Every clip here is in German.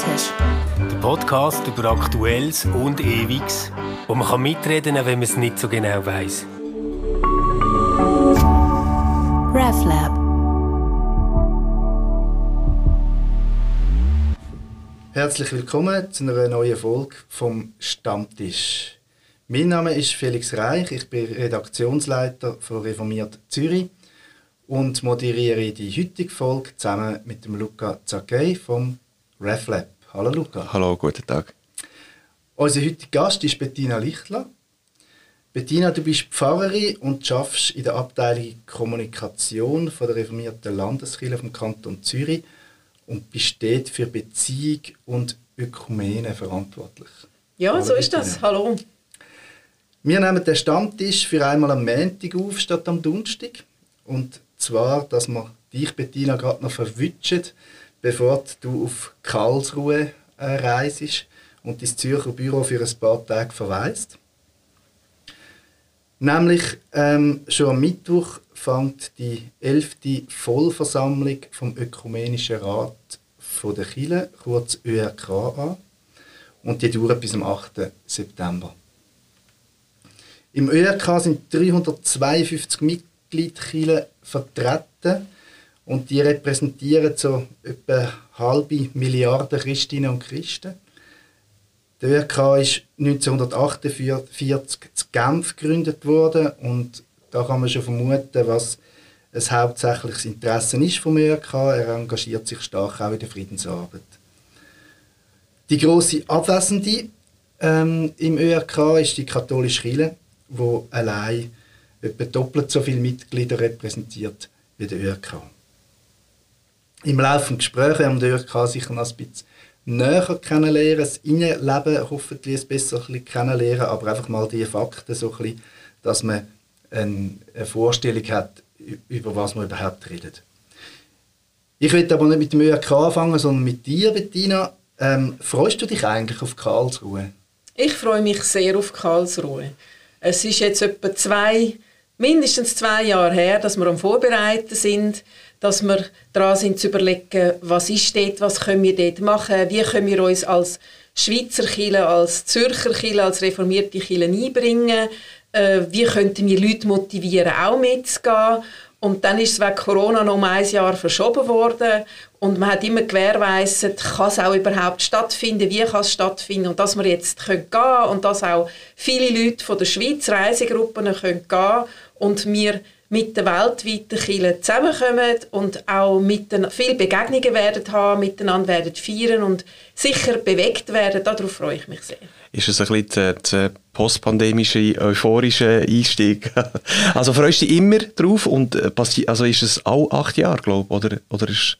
Stammtisch. Der Podcast über Aktuelles und Ewiges, wo man kann mitreden kann, wenn man es nicht so genau weiß. RefLab. Herzlich willkommen zu einer neuen Folge vom Stammtisch. Mein Name ist Felix Reich, ich bin Redaktionsleiter von Reformiert Zürich und moderiere die heutige Folge zusammen mit dem Luca Zacchei vom RefLab. Hallo Luca. Hallo, guten Tag. Unser heutiger Gast ist Bettina Lichtler. Bettina, du bist Pfarrerin und arbeitest in der Abteilung Kommunikation von der reformierten Landeskirche vom Kanton Zürich und bist dort für Beziehung und Ökumene verantwortlich. Ja, Hallo, so ist Bettina. das. Hallo. Wir nehmen den Stammtisch für einmal am Montag auf statt am Donnerstag. Und zwar, dass wir dich, Bettina, gerade noch verwünschen, bevor du auf Karlsruhe äh, reist und dein Zürcher Büro für ein paar Tage verweist. Nämlich ähm, schon am Mittwoch fängt die 11. Vollversammlung vom Ökumenischen Rat von der Chile, kurz ÖRK, an. Und die dauert bis am 8. September. Im ÖRK sind 352 Mitgliedskirchen vertreten und die repräsentieren so etwa halbe Milliarde Christinnen und Christen. Der ÖRK ist 1948 zu Genf gegründet worden und da kann man schon vermuten, was ein hauptsächliches Interesse ist vom ÖRK. Er engagiert sich stark auch in der Friedensarbeit. Die große Abwesende ähm, im ÖRK ist die katholische Kirche, wo allein etwa doppelt so viele Mitglieder repräsentiert wie der ÖRK. Im Laufe des Gesprächs haben wir ÖRK sicher noch ein bisschen näher kennenlernen, das Innenleben hoffentlich ein besser kennenlernen, aber einfach mal die Fakten so ein bisschen, dass man eine Vorstellung hat, über was man überhaupt redet. Ich will aber nicht mit dem ÖRK anfangen, sondern mit dir, Bettina. Ähm, freust du dich eigentlich auf Karlsruhe? Ich freue mich sehr auf Karlsruhe. Es ist jetzt etwa zwei, mindestens zwei Jahre her, dass wir am Vorbereiten sind, dass wir dran sind zu überlegen, was ist dort, was können wir dort machen, wie können wir uns als Schweizer Kirche, als Zürcher Kirche, als reformierte Kirche einbringen, äh, wie könnten wir Leute motivieren, auch mitzugehen. Und dann ist es wegen Corona noch um ein Jahr verschoben worden und man hat immer gewährleistet, kann es auch überhaupt stattfinden, wie kann es stattfinden und dass wir jetzt können gehen und dass auch viele Leute von der Schweiz Reisegruppen können gehen und wir mit den weltweiten Kirchen zusammenkommen und auch miteinander, viele Begegnungen werden haben, miteinander werden feiern und sicher bewegt werden. Darauf freue ich mich sehr. Ist es ein bisschen der, postpandemische, euphorische Einstieg? also freust du dich immer drauf und äh, also ist es auch acht Jahre, glaube ich, oder, oder ist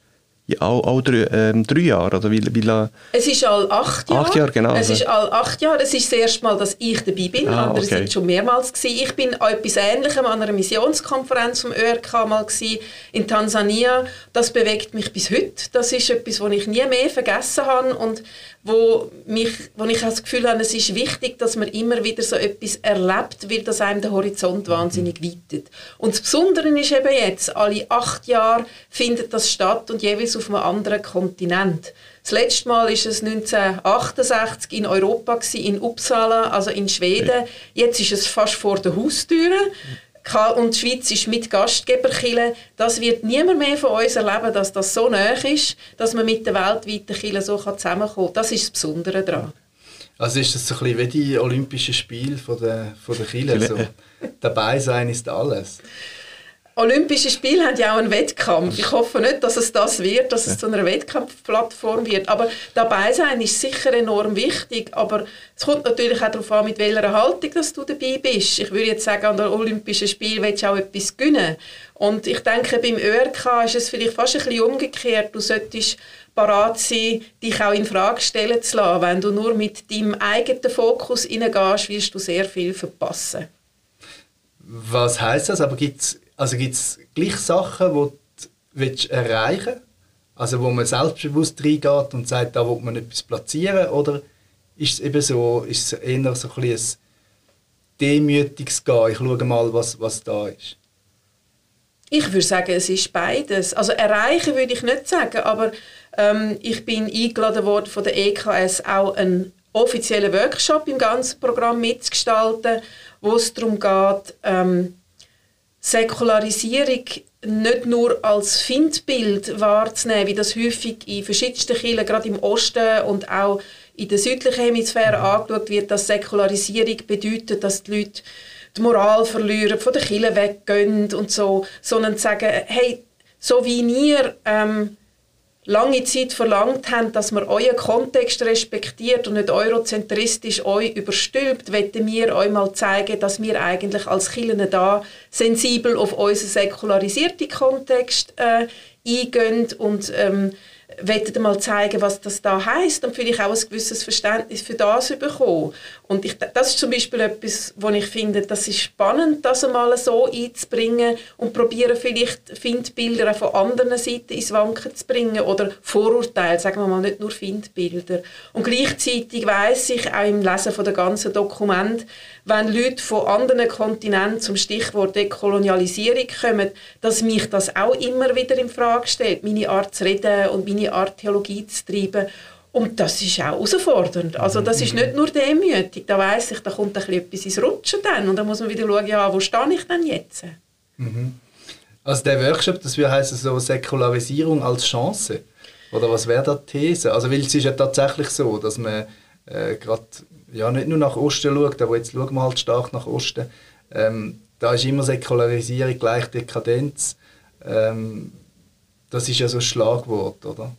auch, auch drei, ähm, drei Jahre? Oder wie, wie lang? Es ist all acht Jahre. Acht Jahre, genau. Es ist all acht Jahre. Es ist das erste Mal, dass ich dabei bin. Ah, Andere okay. sind schon mehrmals gewesen. Ich bin an etwas Ähnlichem an einer Missionskonferenz vom ÖRK mal gewesen, in Tansania. Das bewegt mich bis heute. Das ist etwas, was ich nie mehr vergessen habe und wo, mich, wo ich auch das Gefühl habe, es ist wichtig, dass man immer wieder so etwas erlebt, weil das einem den Horizont wahnsinnig weitet. Und das Besondere ist eben jetzt, alle acht Jahre findet das statt und jeweils auf einem anderen Kontinent. Das letzte Mal ist es 1968 in Europa gewesen, in Uppsala, also in Schweden. Jetzt ist es fast vor der Haustüre. Und die Schweiz ist mit Gastgeberkille. Das wird niemand mehr von uns erleben, dass das so nah ist, dass man mit der weltweiten Kille so zusammenkommen kann. Das ist das Besondere daran. Also ist das so ein bisschen wie die Olympischen Spiele von der, von der Kirche, so. Dabei sein ist alles. Olympische Spiele haben ja auch einen Wettkampf. Ich hoffe nicht, dass es das wird, dass es zu einer Wettkampfplattform wird. Aber dabei sein ist sicher enorm wichtig. Aber es kommt natürlich auch darauf an, mit welcher Haltung dass du dabei bist. Ich würde jetzt sagen, an den Olympischen Spielen willst du auch etwas gewinnen. Und ich denke, beim ÖRK ist es vielleicht fast ein bisschen umgekehrt. Du solltest parat sein, dich auch in Frage stellen zu lassen. Wenn du nur mit deinem eigenen Fokus hineingehst, wirst du sehr viel verpassen. Was heißt das? Aber gibt es also gibt's gleich Sachen, die du willst erreichen willst? Also wo man selbstbewusst reingeht und sagt, da will man etwas platzieren? Oder ist es eben so, ist es eher so ein, ein demütiges Gehen? Ich schaue mal, was, was da ist. Ich würde sagen, es ist beides. Also erreichen würde ich nicht sagen, aber ähm, ich bin eingeladen worden von der EKS auch einen offiziellen Workshop im ganzen Programm mitzugestalten, wo es darum geht, ähm, Säkularisierung nicht nur als Findbild wahrzunehmen, wie das häufig in verschiedensten Kirchen, gerade im Osten und auch in der südlichen Hemisphäre angeschaut wird, dass Säkularisierung bedeutet, dass die Leute die Moral verlieren, von der Kirche weggehen und so, sondern zu sagen, hey, so wie ihr ähm, lange Zeit verlangt habt, dass man euren Kontext respektiert und nicht eurozentristisch euch überstülpt, wollten wir euch mal zeigen, dass wir eigentlich als Kirchen da sensibel auf unseren säkularisierten Kontext äh, eingehen und ähm, wollen mal zeigen, was das da heißt und vielleicht auch ein gewisses Verständnis für das bekommen. Und ich, das ist zum Beispiel etwas, wo ich finde, das ist spannend, das einmal so einzubringen und probieren vielleicht Findbilder auch von anderen Seiten ins Wanken zu bringen oder Vorurteile, sagen wir mal, nicht nur Findbilder. Und gleichzeitig weiß ich auch im Lesen von der ganzen Dokument, wenn Leute von anderen Kontinenten zum Stichwort Dekolonialisierung kommen, dass mich das auch immer wieder in Frage stellt, meine Art zu reden und meine Art Theologie zu treiben. Und das ist auch herausfordernd. Also das ist nicht nur demütig. Da weiß ich, da kommt ein etwas ins Rutschen dann. Und dann muss man wieder schauen, ja, wo stehe ich denn jetzt? Mhm. Also der Workshop, das heißen so Säkularisierung als Chance. Oder was wäre da die These? Also weil es ist ja tatsächlich so, dass man äh, gerade ja, nicht nur nach Osten schaut, aber jetzt schauen wir halt stark nach Osten. Ähm, da ist immer Säkularisierung gleich Dekadenz. Ähm, das ist ja so ein Schlagwort, oder?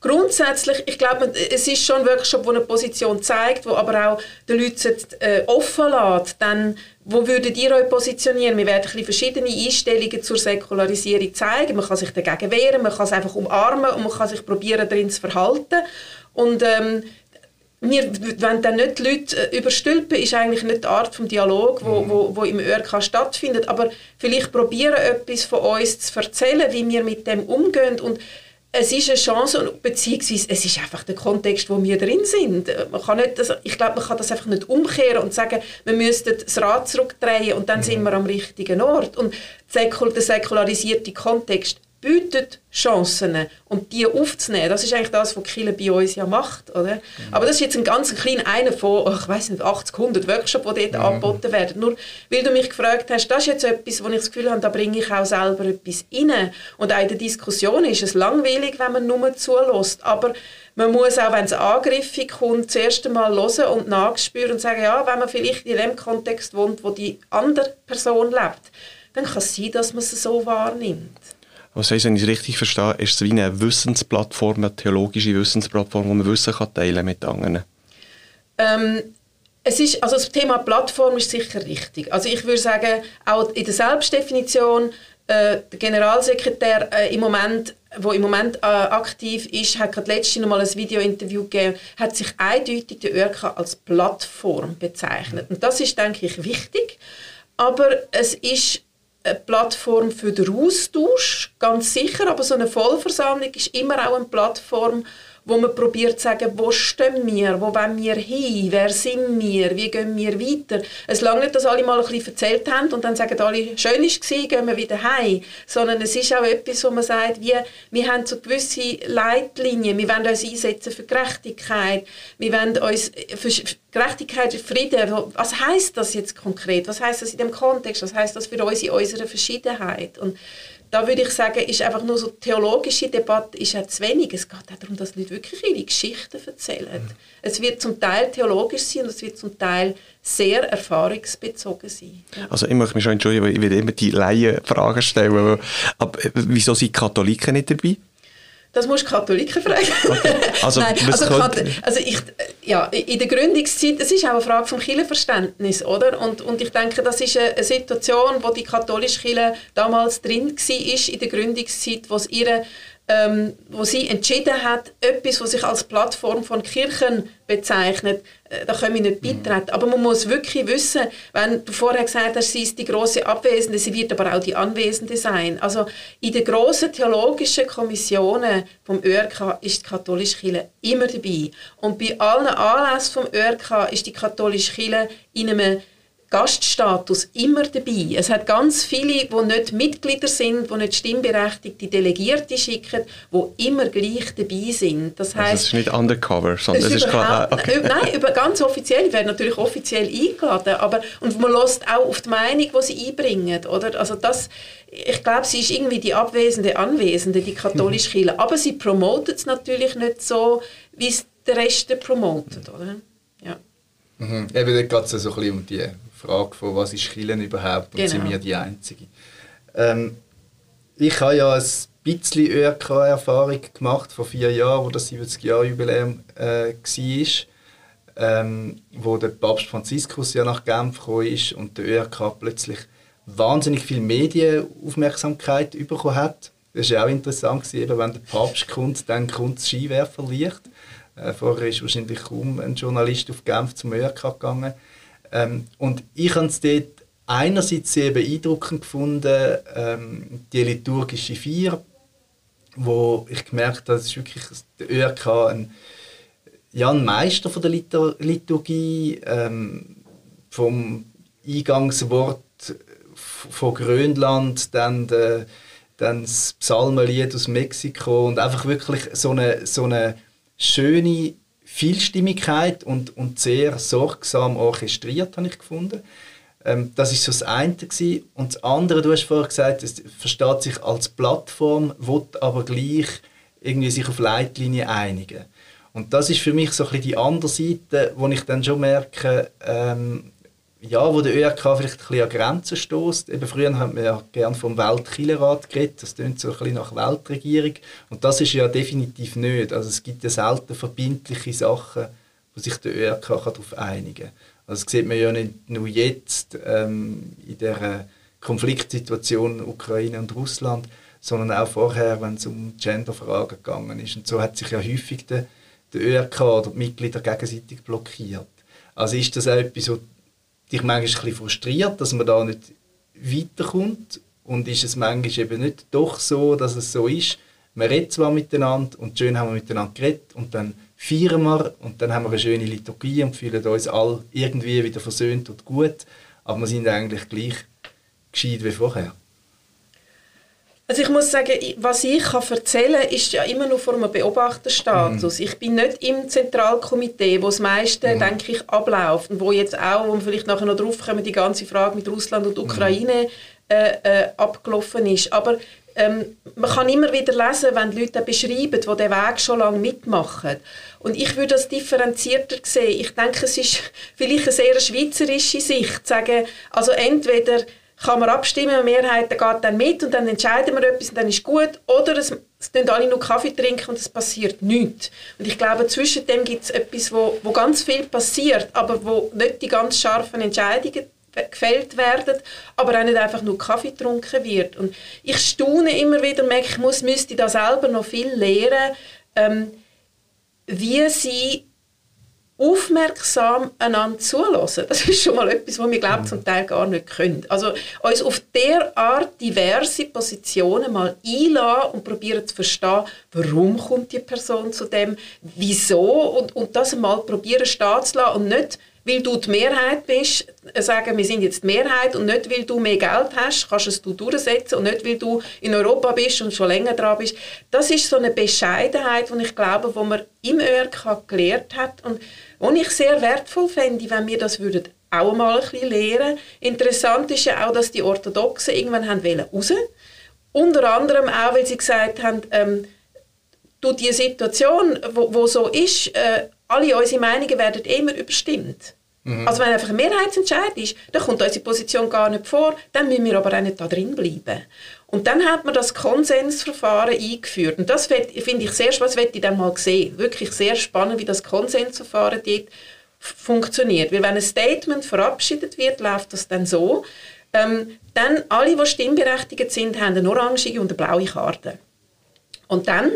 Grundsätzlich, ich glaube, es ist schon wirklich schon, wo eine Position zeigt, wo aber auch den Leuten äh, offen lässt, dann wo würdet ihr euch positionieren? Wir werden ein verschiedene Einstellungen zur Säkularisierung zeigen. Man kann sich dagegen wehren, man kann es einfach umarmen und man kann sich probieren, darin zu verhalten. Und ähm, wir wenn dann nicht die Leute äh, überstülpen, ist eigentlich nicht die Art des Dialog, wo, mhm. wo, wo im ÖRK stattfindet, aber vielleicht probieren, etwas von uns zu erzählen, wie wir mit dem umgehen und es ist eine Chance, beziehungsweise es ist einfach der Kontext, wo wir drin sind. Man kann nicht das, ich glaube, man kann das einfach nicht umkehren und sagen, wir müssten das Rad zurückdrehen und dann mhm. sind wir am richtigen Ort. Und der säkularisierte Kontext bietet Chancen und die aufzunehmen, das ist eigentlich das, was Kille bei uns ja macht, oder? Mhm. Aber das ist jetzt ein ganz kleiner einer von, ich weiß nicht, 80, 100 Workshops, die dort mhm. angeboten werden. Nur weil du mich gefragt hast, das ist jetzt etwas, wo ich das Gefühl habe, da bringe ich auch selber etwas rein. Und auch in der Diskussion ist es langweilig, wenn man nur zulässt, aber man muss auch, wenn es angriffig kommt, zuerst einmal hören und nachspüren und sagen, ja, wenn man vielleicht in dem Kontext wohnt, wo die andere Person lebt, dann kann es sein, dass man es so wahrnimmt. Was heisst, wenn ich es richtig verstehe, ist es wie eine Wissensplattform, eine theologische Wissensplattform, wo man Wissen kann teilen mit anderen? Ähm, es ist, also das Thema Plattform ist sicher richtig. Also ich würde sagen, auch in der Selbstdefinition, äh, der Generalsekretär äh, im Moment, wo im Moment äh, aktiv ist, hat gerade letztens noch mal ein Videointerview gegeben, hat sich eindeutig der ÖRK als Plattform bezeichnet. Und das ist, denke ich, wichtig. Aber es ist eine Plattform für den Austausch, ganz sicher, aber so eine Vollversammlung ist immer auch eine Plattform, wo man probiert zu sagen, wo stehen wir, wo wollen wir hin, wer sind wir, wie gehen wir weiter. Es lange nicht, dass alle mal ein bisschen erzählt haben und dann sagen alle, schön war es, gehen wir wieder heim, sondern es ist auch etwas, wo man sagt, wir, wir haben so gewisse Leitlinien, wir wollen uns einsetzen für Gerechtigkeit, wir wollen uns für Gerechtigkeit, Frieden, was heißt das jetzt konkret, was heißt das in dem Kontext, was heißt das für uns in unserer Verschiedenheit? Und da würde ich sagen, ist einfach nur so theologische Debatte ist ja zu wenig. Es geht auch darum, dass Leute wirklich ihre Geschichten erzählen. Mhm. Es wird zum Teil theologisch sein und es wird zum Teil sehr erfahrungsbezogen sein. Also ich möchte mich schon entschuldigen, weil ich will immer die Laienfragen stellen. Aber äh, wieso sind Katholiken nicht dabei? Das musst du Katholiken fragen. Okay. Also, Nein, also, also ich, ja, in der Gründungszeit, es ist auch eine Frage vom Kirchenverständnis, oder? Und, und ich denke, das ist eine, Situation, wo die katholische Kirche damals drin war, in der Gründungszeit, wo es ihre ähm, wo sie entschieden hat, etwas, was sich als Plattform von Kirchen bezeichnet, äh, da können wir nicht mhm. beitreten. Aber man muss wirklich wissen, wenn du vorher gesagt hast, sie ist die große Abwesende, sie wird aber auch die Anwesende sein. Also in den grossen theologischen Kommissionen vom ÖRK ist die katholische Kirche immer dabei. Und bei allen Anlässen vom ÖRK ist die katholische Kirche in einem Gaststatus immer dabei. Es hat ganz viele, die nicht Mitglieder sind, die nicht stimmberechtigte Delegierte schicken, die immer gleich dabei sind. Das heißt, also es ist nicht undercover, sondern es ist klar. Okay. Nein, über ganz offiziell. Ich werde natürlich offiziell eingeladen, aber und man lässt auch auf die Meinung, die sie einbringen, oder? Also das, ich glaube, sie ist irgendwie die abwesende Anwesende, die katholische mhm. Kirche. Aber sie promotet es natürlich nicht so, wie es der Rest promotet, oder? Ja. Mhm. Eben, da geht es so ein bisschen um die Frage von, was ist Killen überhaupt und genau. sind wir die Einzigen. Ähm, ich habe ja ein bisschen ÖRK-Erfahrung gemacht vor vier Jahren, wo das 70-Jahr-Jubiläum äh, war, ähm, wo der Papst Franziskus ja nach Genf gekommen ist und der ÖRK plötzlich wahnsinnig viel Medienaufmerksamkeit bekommen hat. Das war auch interessant, gewesen, wenn der Papst kommt, dann kommt das Skiwerferlicht. Äh, vorher ist wahrscheinlich kaum ein Journalist auf Genf zum ÖRK gegangen. Ähm, und ich habe es dort einerseits sehr beeindruckend gefunden, ähm, die liturgische Vier, wo ich gemerkt habe, das ist wirklich der ÖRK ein, ja, ein Meister von der Litur Liturgie, ähm, vom Eingangswort von Grönland, dann, de, dann das Psalmenlied aus Mexiko und einfach wirklich so eine, so eine schöne Vielstimmigkeit und, und sehr sorgsam orchestriert, habe ich gefunden. Ähm, das ist so das eine gewesen. Und das andere, du hast vorher gesagt, es versteht sich als Plattform, wird aber gleich irgendwie sich auf Leitlinien einigen. Und das ist für mich so ein bisschen die andere Seite, wo ich dann schon merke, ähm, ja, wo der ÖRK vielleicht ein bisschen an Grenzen stößt. Eben früher hat man ja gerne vom Weltkillerrat geredet, das klingt so ein bisschen nach Weltregierung. Und das ist ja definitiv nicht. Also es gibt ja selten verbindliche Sachen, wo sich der ÖRK darauf einigen kann. Also das sieht man ja nicht nur jetzt ähm, in der Konfliktsituation Ukraine und Russland, sondern auch vorher, wenn es um Genderfragen gegangen ist. Und so hat sich ja häufig der, der ÖRK oder die Mitglieder gegenseitig blockiert. Also ist das auch etwas, dich manchmal ein bisschen frustriert, dass man da nicht weiterkommt. Und ist es manchmal eben nicht doch so, dass es so ist, man redet zwar miteinander und schön haben wir miteinander geredet und dann feiern wir und dann haben wir eine schöne Liturgie und fühlen uns alle irgendwie wieder versöhnt und gut, aber wir sind eigentlich gleich gescheit wie vorher. Also ich muss sagen, was ich kann erzählen kann, ist ja immer nur vor einem Beobachterstatus. Mhm. Ich bin nicht im Zentralkomitee, wo das meiste, mhm. denke ich, abläuft und wo jetzt auch, wo wir vielleicht nachher noch drauf kommen, die ganze Frage mit Russland und Ukraine mhm. äh, äh, abgelaufen ist. Aber ähm, man kann immer wieder lesen, wenn die Leute beschreiben, die den Weg schon lange mitmachen. Und ich würde das differenzierter sehen. Ich denke, es ist vielleicht eine sehr schweizerische Sicht, zu sagen, also entweder kann man abstimmen, eine Mehrheit geht dann mit und dann entscheiden wir etwas und dann ist gut. Oder es, es trinken alle nur Kaffee trinken und es passiert nichts. Und ich glaube, zwischen dem gibt es etwas, wo, wo ganz viel passiert, aber wo nicht die ganz scharfen Entscheidungen gefällt werden, aber auch nicht einfach nur Kaffee getrunken wird. Und ich staune immer wieder, merke, ich muss, müsste da selber noch viel lernen, ähm, wie sie aufmerksam einander zulassen. Das ist schon mal etwas, was wir glaube zum Teil gar nicht können. Also uns auf der Art diverse Positionen mal einladen und probieren zu verstehen, warum kommt die Person zu dem, wieso und, und das mal probieren stehen zu lassen und nicht weil du die Mehrheit bist, sagen, wir sind jetzt die Mehrheit und nicht, weil du mehr Geld hast, kannst du es du durchsetzen und nicht, weil du in Europa bist und schon länger dran bist. Das ist so eine Bescheidenheit, die ich glaube, wo man im ÖRK gelernt hat und die ich sehr wertvoll fände, wenn wir das würden auch mal ein bisschen lernen. Interessant ist ja auch, dass die Orthodoxen irgendwann haben raus Unter anderem auch, weil sie gesagt haben, ähm, du die Situation, wo, wo so ist, äh, alle unsere Meinungen werden immer überstimmt. Mhm. Also wenn einfach ein Mehrheitsentscheid ist, dann kommt unsere Position gar nicht vor, dann müssen wir aber auch nicht da drin bleiben. Und dann hat man das Konsensverfahren eingeführt. Und das finde ich sehr spannend, das ich dann mal sehen. Wirklich sehr spannend, wie das Konsensverfahren dort funktioniert. Weil wenn ein Statement verabschiedet wird, läuft das dann so, ähm, dann alle, die stimmberechtigt sind, haben eine orange und eine blaue Karte. Und dann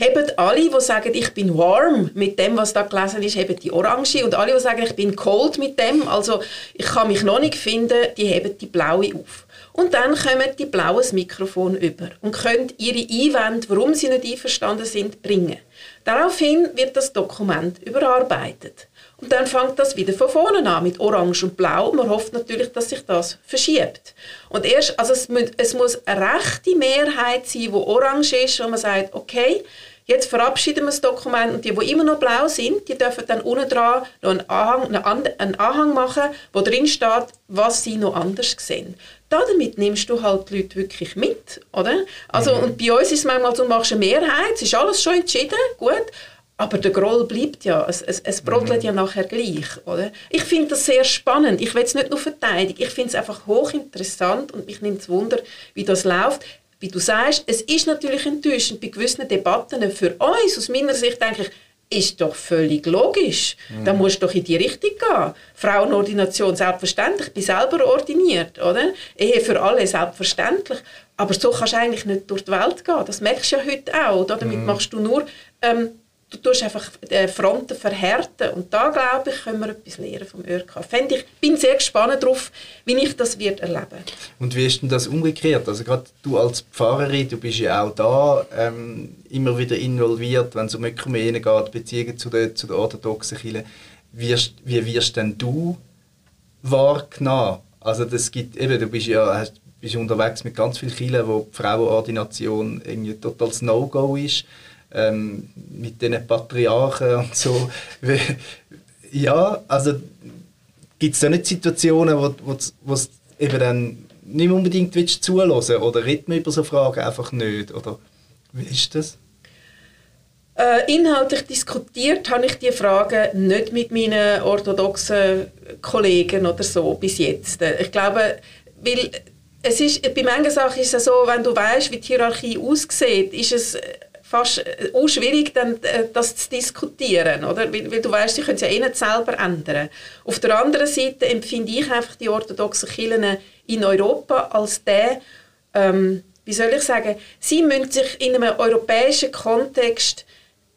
haben alle, die sagen, ich bin warm mit dem, was da gelesen ist, haben die orange und alle, die sagen, ich bin cold mit dem, also ich kann mich noch nicht finden, die haben die blaue auf. Und dann kommen die blaues Mikrofon über und können ihre Einwände, warum sie nicht einverstanden sind, bringen. Daraufhin wird das Dokument überarbeitet. Und dann fängt das wieder von vorne an mit Orange und Blau. Man hofft natürlich, dass sich das verschiebt. Und erst, also es, muss, es muss eine rechte Mehrheit sein, die orange ist, wo man sagt, okay, Jetzt verabschieden wir das Dokument und die, die immer noch blau sind, die dürfen dann unten dran noch einen Anhang, einen Anhang machen, wo drin steht, was sie noch anders sehen. Damit nimmst du halt die Leute wirklich mit, oder? Also, mhm. und bei uns ist es manchmal so, du machst eine Mehrheit, es ist alles schon entschieden, gut, aber der Groll bleibt ja, es, es, es brodelt mhm. ja nachher gleich, oder? Ich finde das sehr spannend, ich will es nicht nur verteidigen, ich finde es einfach hochinteressant und mich nimmt es Wunder, wie das läuft wie du sagst, es ist natürlich enttäuschend bei gewissen Debatten für uns. Aus meiner Sicht denke ich, ist doch völlig logisch. Mhm. Da musst du doch in die Richtung gehen. Frauenordination selbstverständlich, ich bin selber ordiniert, oder? Ehe für alle selbstverständlich. Aber so kannst du eigentlich nicht durch die Welt gehen. Das merkst du ja heute auch. Oder? Damit mhm. machst du nur ähm, du tust einfach die Fronten verhärten. Und da, glaube ich, können wir etwas lernen vom ÖRK. Fände ich bin sehr gespannt darauf, wie ich das wird erleben Und wie ist denn das umgekehrt? Also gerade du als Pfarrerin, du bist ja auch da ähm, immer wieder involviert, wenn es um Ökumene geht, Beziehungen zu der, zu der orthodoxen Kirche. Wie, wie wirst denn du wahrgenommen? Also das gibt, eben, du bist ja hast, bist unterwegs mit ganz vielen Kirchen, wo die Frauenordination irgendwie total No-Go ist ähm, mit den Patriarchen und so. ja, also gibt es da nicht Situationen, wo, wo, wo es eben dann nicht unbedingt willst zulassen oder redet man über so Fragen einfach nicht? Oder wie ist das? Äh, inhaltlich diskutiert habe ich die Fragen nicht mit meinen orthodoxen Kollegen oder so bis jetzt. Ich glaube, weil es ist, bei manchen Sachen ist es so, wenn du weißt, wie die Hierarchie aussieht, ist es fast äh, auch schwierig, dann, äh, das zu diskutieren, oder? Weil, weil du weißt, sie können es ja eh nicht selber ändern. Auf der anderen Seite empfinde ich einfach die orthodoxen Kirchen in Europa als der, ähm, wie soll ich sagen, sie müssen sich in einem europäischen Kontext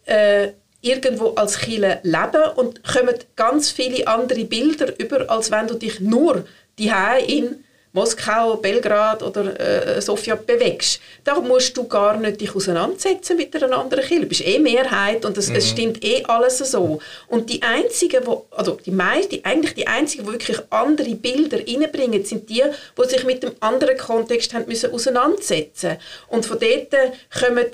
äh, irgendwo als Kirche leben und kommen ganz viele andere Bilder über, als wenn du dich nur die in Moskau, Belgrad oder äh, Sofia bewegst, da musst du gar nicht dich auseinandersetzen mit einer anderen Kirche. Du bist eh Mehrheit und es, mhm. es stimmt eh alles so. Und die einzigen, wo, also die meisten, eigentlich die einzigen, die wirklich andere Bilder reinbringen, sind die, die sich mit dem anderen Kontext haben müssen auseinandersetzen. Und von dort kommen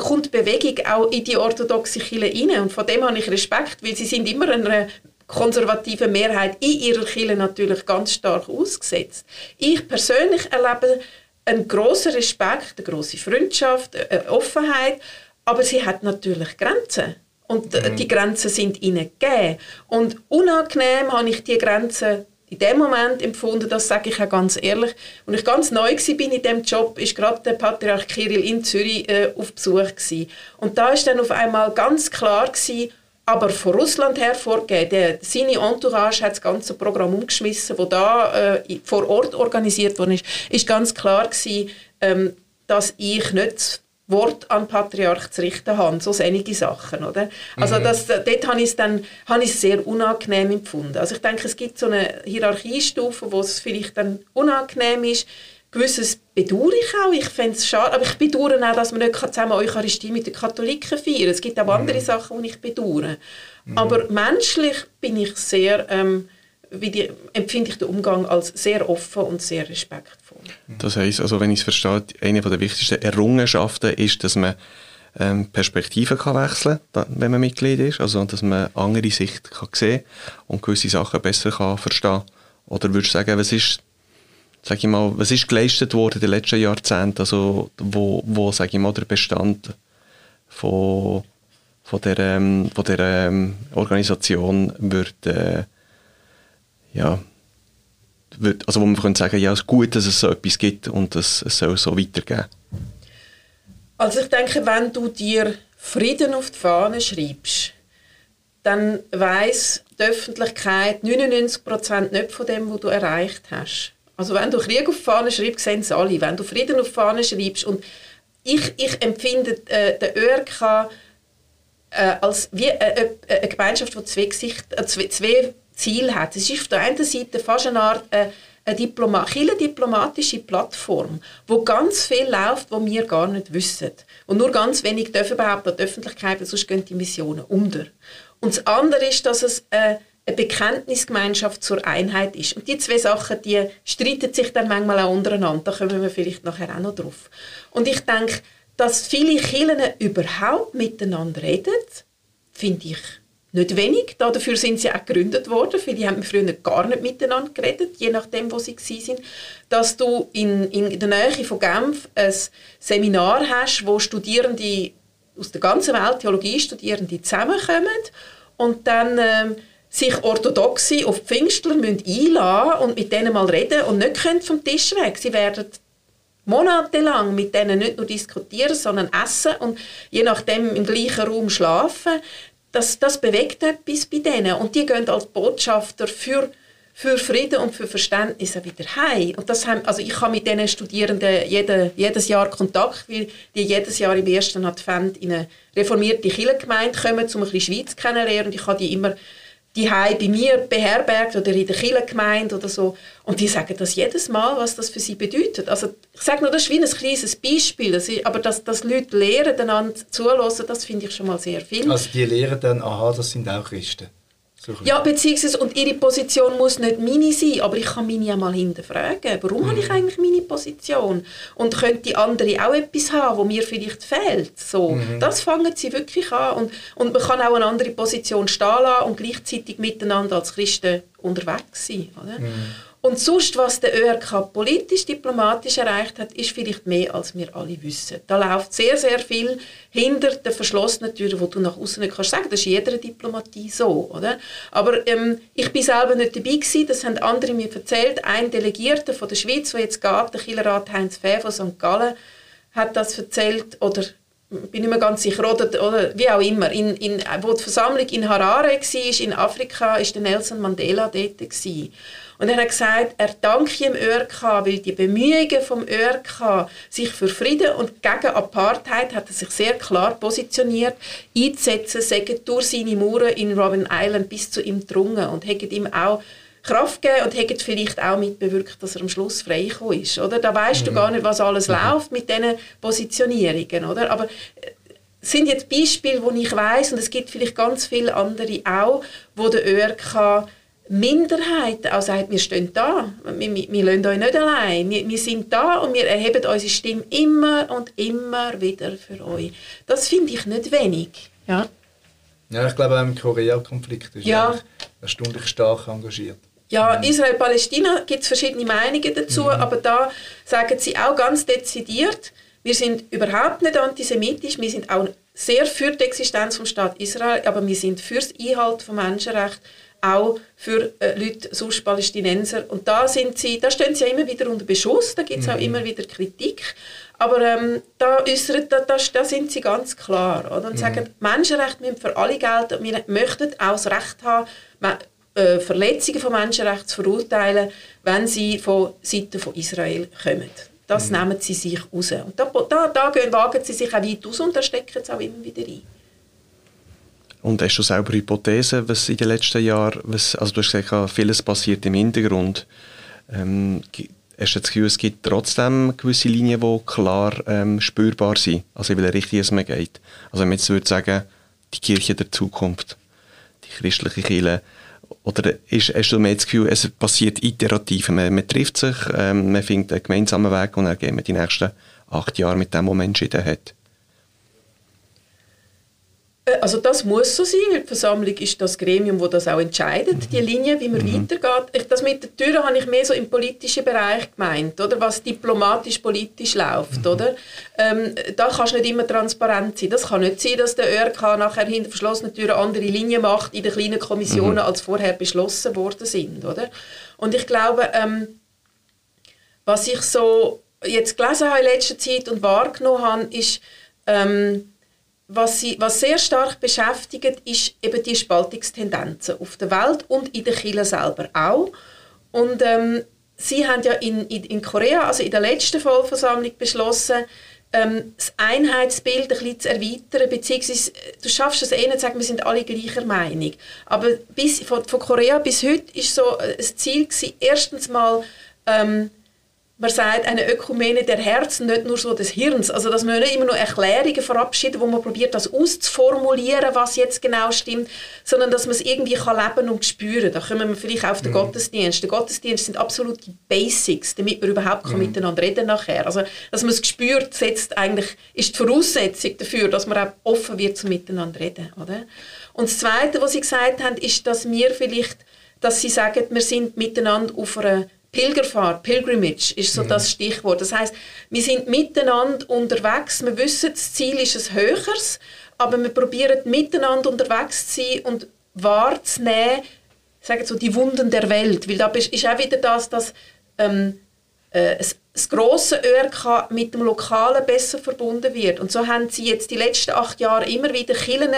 kommt Bewegung auch in die orthodoxe Kirche rein. Und von dem habe ich Respekt, weil sie sind immer einer konservative Mehrheit in ihrer Kirche natürlich ganz stark ausgesetzt. Ich persönlich erlebe einen grossen Respekt, eine grosse Freundschaft, eine Offenheit, aber sie hat natürlich Grenzen. Und mhm. die Grenzen sind ihnen gegeben. Und unangenehm habe ich die Grenzen in dem Moment empfunden, das sage ich ja ganz ehrlich. Und ich ganz neu war bin in dem Job, ist gerade der Patriarch Kirill in Zürich äh, auf Besuch gewesen. Und da ist dann auf einmal ganz klar gewesen, aber von Russland her vorgehen. Der, seine Entourage hat das ganze Programm umgeschmissen, das da äh, vor Ort organisiert worden ist. Ist ganz klar gewesen, ähm, dass ich nicht das Wort an Patriarch zu richten habe. So einige Sachen, oder? Also mhm. das, dort habe ich es dann habe ich es sehr unangenehm empfunden. Also ich denke, es gibt so eine Hierarchiestufe, wo es vielleicht dann unangenehm ist, Gewisses bedauere ich auch. Ich fände es schade. Aber ich bedauere auch, dass man nicht zusammen Eucharistie mit den Katholiken feiern Es gibt auch andere mhm. Sachen, die ich bedauere. Mhm. Aber menschlich bin ich sehr, ähm, wie die, empfinde ich den Umgang als sehr offen und sehr respektvoll. Das heisst, also wenn ich es verstehe, eine der wichtigsten Errungenschaften ist, dass man ähm, Perspektiven kann wechseln kann, wenn man Mitglied ist. Also, dass man andere Sicht kann sehen und gewisse Sachen besser kann verstehen Oder würdest du sagen, was ist sag ich mal, was ist geleistet worden in den letzten Jahrzehnten, also wo, wo sag ich mal, der Bestand von, von der, ähm, von der ähm, Organisation wird, äh, ja, wird, also wo man könnte sagen, ja, es ist gut, dass es so etwas gibt und es, es soll so weitergehen. Also ich denke, wenn du dir Frieden auf die Fahne schreibst, dann weiß die Öffentlichkeit 99% nicht von dem, was du erreicht hast. Also wenn du Krieg auf die Fahne schreibst, sehen es alle. Wenn du Frieden auf die Fahne schreibst und ich, ich empfinde äh, den ÖRK äh, als wie äh, äh, eine Gemeinschaft, die zwei, Gesicht, äh, zwei, zwei Ziele hat. Es ist auf der einen Seite fast eine Art äh, eine Diploma diplomatische Plattform, wo ganz viel läuft, wo wir gar nicht wissen. Und nur ganz wenig dürfen überhaupt an die Öffentlichkeit, sonst gehen die Missionen unter. Und das andere ist, dass es äh, eine Bekenntnisgemeinschaft zur Einheit ist. Und die zwei Sachen, die streiten sich dann manchmal auch untereinander. Da kommen wir vielleicht nachher auch noch drauf. Und ich denke, dass viele Kirchen überhaupt miteinander reden, finde ich nicht wenig. Dafür sind sie auch gegründet worden. Viele haben früher gar nicht miteinander geredet, je nachdem, wo sie sind. Dass du in, in der Nähe von Genf ein Seminar hast, wo Studierende aus der ganzen Welt, Theologiestudierende, zusammenkommen und dann ähm, sich Orthodoxe auf Pfingstler einladen und mit denen mal reden und nicht vom Tisch weg. Sie werden monatelang mit denen nicht nur diskutieren, sondern essen und je nachdem im gleichen Raum schlafen. Das, das bewegt etwas bei denen und die gehen als Botschafter für für Frieden und für Verständnis wieder heim. Und das haben, also ich habe mit diesen Studierenden jede, jedes Jahr Kontakt, weil die jedes Jahr im ersten Advent in eine reformierte Kirchengemeinde kommen, um ein bisschen Schweiz kennenzulernen. Und ich habe die immer die bei mir beherbergt oder in der Kirchengemeinde oder so. Und die sagen das jedes Mal, was das für sie bedeutet. Also ich sage nur, das ist wie ein kleines Beispiel, das ist, aber dass, dass Leute lehren, einander zuhören, das finde ich schon mal sehr viel. Also die lehren dann, aha, das sind auch Christen. So ja, beziehungsweise, und ihre Position muss nicht meine sein, aber ich kann meine ja mal hinterfragen. Warum mhm. habe ich eigentlich meine Position? Und könnte die andere auch etwas haben, wo mir vielleicht fehlt? So, mhm. Das fangen sie wirklich an. Und, und man kann auch eine andere Position stehen lassen und gleichzeitig miteinander als Christen unterwegs sein. Oder? Mhm. Und sonst, was der ÖRK politisch, diplomatisch erreicht hat, ist vielleicht mehr, als wir alle wissen. Da läuft sehr, sehr viel hinter den verschlossenen Türen, wo du nach außen nicht kannst sagen. Das ist in jeder Diplomatie so, oder? Aber ähm, ich bin selber nicht dabei gewesen, das haben andere mir erzählt. Ein Delegierter von der Schweiz, der jetzt geht, der Kielerrat Heinz Fäh von St. Gallen, hat das erzählt, oder bin nicht mehr ganz sicher, oder, oder wie auch immer, in, in, wo die Versammlung in Harare war, in Afrika, ist der Nelson Mandela dort gewesen. Und er hat gesagt, er danke dem ÖRK, weil die Bemühungen vom ÖRK, sich für Frieden und gegen Apartheid, hat er sich sehr klar positioniert, einzusetzen, sagen durch seine Mauern in Robben Island bis zu ihm drungen und haben ihm auch Kraft gegeben und haben vielleicht auch mitbewirkt, dass er am Schluss frei ist. Oder? Da weißt mhm. du gar nicht, was alles mhm. läuft mit diesen Positionierungen. Oder? Aber äh, sind jetzt Beispiele, wo ich weiß und es gibt vielleicht ganz viele andere auch, wo der ÖRK Minderheit auch sagt, wir stehen da, wir, wir, wir lassen euch nicht allein, wir, wir, sind da und wir erheben unsere Stimme immer und immer wieder für euch. Das finde ich nicht wenig. Ja, ja ich glaube auch im Korea-Konflikt ist ja. erstaunlich stark engagiert. Ja, Israel-Palästina gibt es verschiedene Meinungen dazu, mhm. aber da sagen sie auch ganz dezidiert, wir sind überhaupt nicht antisemitisch, wir sind auch sehr für die Existenz des Staat Israel, aber wir sind für das Einhalten von Menschenrechten auch für äh, Leute, sonst Palästinenser. Und da, sind sie, da stehen sie ja immer wieder unter Beschuss, da gibt es mhm. auch immer wieder Kritik. Aber ähm, da, äußern, da, da, da, sind sie ganz klar oder? und mhm. sagen, Menschenrechte müssen für alle gelten. Wir möchten auch das Recht haben, äh, Verletzungen von Menschenrechten zu verurteilen, wenn sie von Seiten von Israel kommen. Das mhm. nehmen sie sich raus. Und da, da, da gehen, wagen sie sich auch weit aus und da stecken sie auch immer wieder ein. Und hast du selber Hypothesen, was in den letzten Jahren, was, also du hast gesagt, vieles passiert im Hintergrund. Ähm, hast du das Gefühl, es gibt trotzdem gewisse Linien, die klar ähm, spürbar sind, also in welche Richtung es man geht? Also wenn man jetzt würde sagen, die Kirche der Zukunft, die christliche Kirche, oder ist, hast du mehr das Gefühl, es passiert iterativ, man, man trifft sich, ähm, man findet einen gemeinsamen Weg und dann gehen wir die nächsten acht Jahre mit dem, was man entschieden hat? Äh, also das muss so sein, weil die Versammlung ist das Gremium, das das auch entscheidet, die Linie, wie man mhm. weitergeht. Das mit der Tür habe ich mehr so im politischen Bereich gemeint, oder was diplomatisch-politisch läuft, mhm. oder? Ähm, da kannst du nicht immer transparent sein. Das kann nicht sein, dass der ÖRK nachher hinter verschlossenen Türen andere Linien macht in den kleinen Kommissionen, mhm. als vorher beschlossen worden sind, oder? Und ich glaube, ähm, was ich so jetzt gelesen habe in letzter Zeit und wahrgenommen habe, ist ähm, was, sie, was sehr stark beschäftigt, ist eben die Spaltungstendenzen auf der Welt und in der Kirche selber auch. Und ähm, sie haben ja in, in, in, Korea, also in der letzten Vollversammlung beschlossen, ähm, das Einheitsbild ein bisschen zu erweitern, beziehungsweise äh, du schaffst es eh nicht zu sagen, wir sind alle gleicher Meinung. Aber bis, von, von Korea bis heute ist so äh, das Ziel gewesen, erstens mal ähm, man sagt, eine Ökumene der Herzen, nicht nur so des Hirns. Also, dass man nicht immer nur Erklärungen verabschiedet, wo man probiert, das auszuformulieren, was jetzt genau stimmt, sondern dass man es irgendwie kann leben und spüren. Da kommen wir vielleicht auf den mhm. Gottesdienst. Der Gottesdienst sind absolut die Basics, damit man überhaupt mhm. miteinander reden nachher. Also, dass man es spürt, setzt eigentlich, ist die Voraussetzung dafür, dass man auch offen wird zum Miteinander reden, oder? Und das Zweite, was Sie gesagt haben, ist, dass wir vielleicht, dass Sie sagen, wir sind miteinander auf einer Pilgerfahrt, Pilgrimage ist so mhm. das Stichwort. Das heißt, wir sind miteinander unterwegs. Wir wissen, das Ziel ist ein höheres, aber wir probieren miteinander unterwegs zu sein und wahrzunehmen, sagen so die Wunden der Welt, weil da ist auch wieder das, dass ähm, äh, das große ÖRK mit dem Lokalen besser verbunden wird. Und so haben sie jetzt die letzten acht Jahre immer wieder Kirchen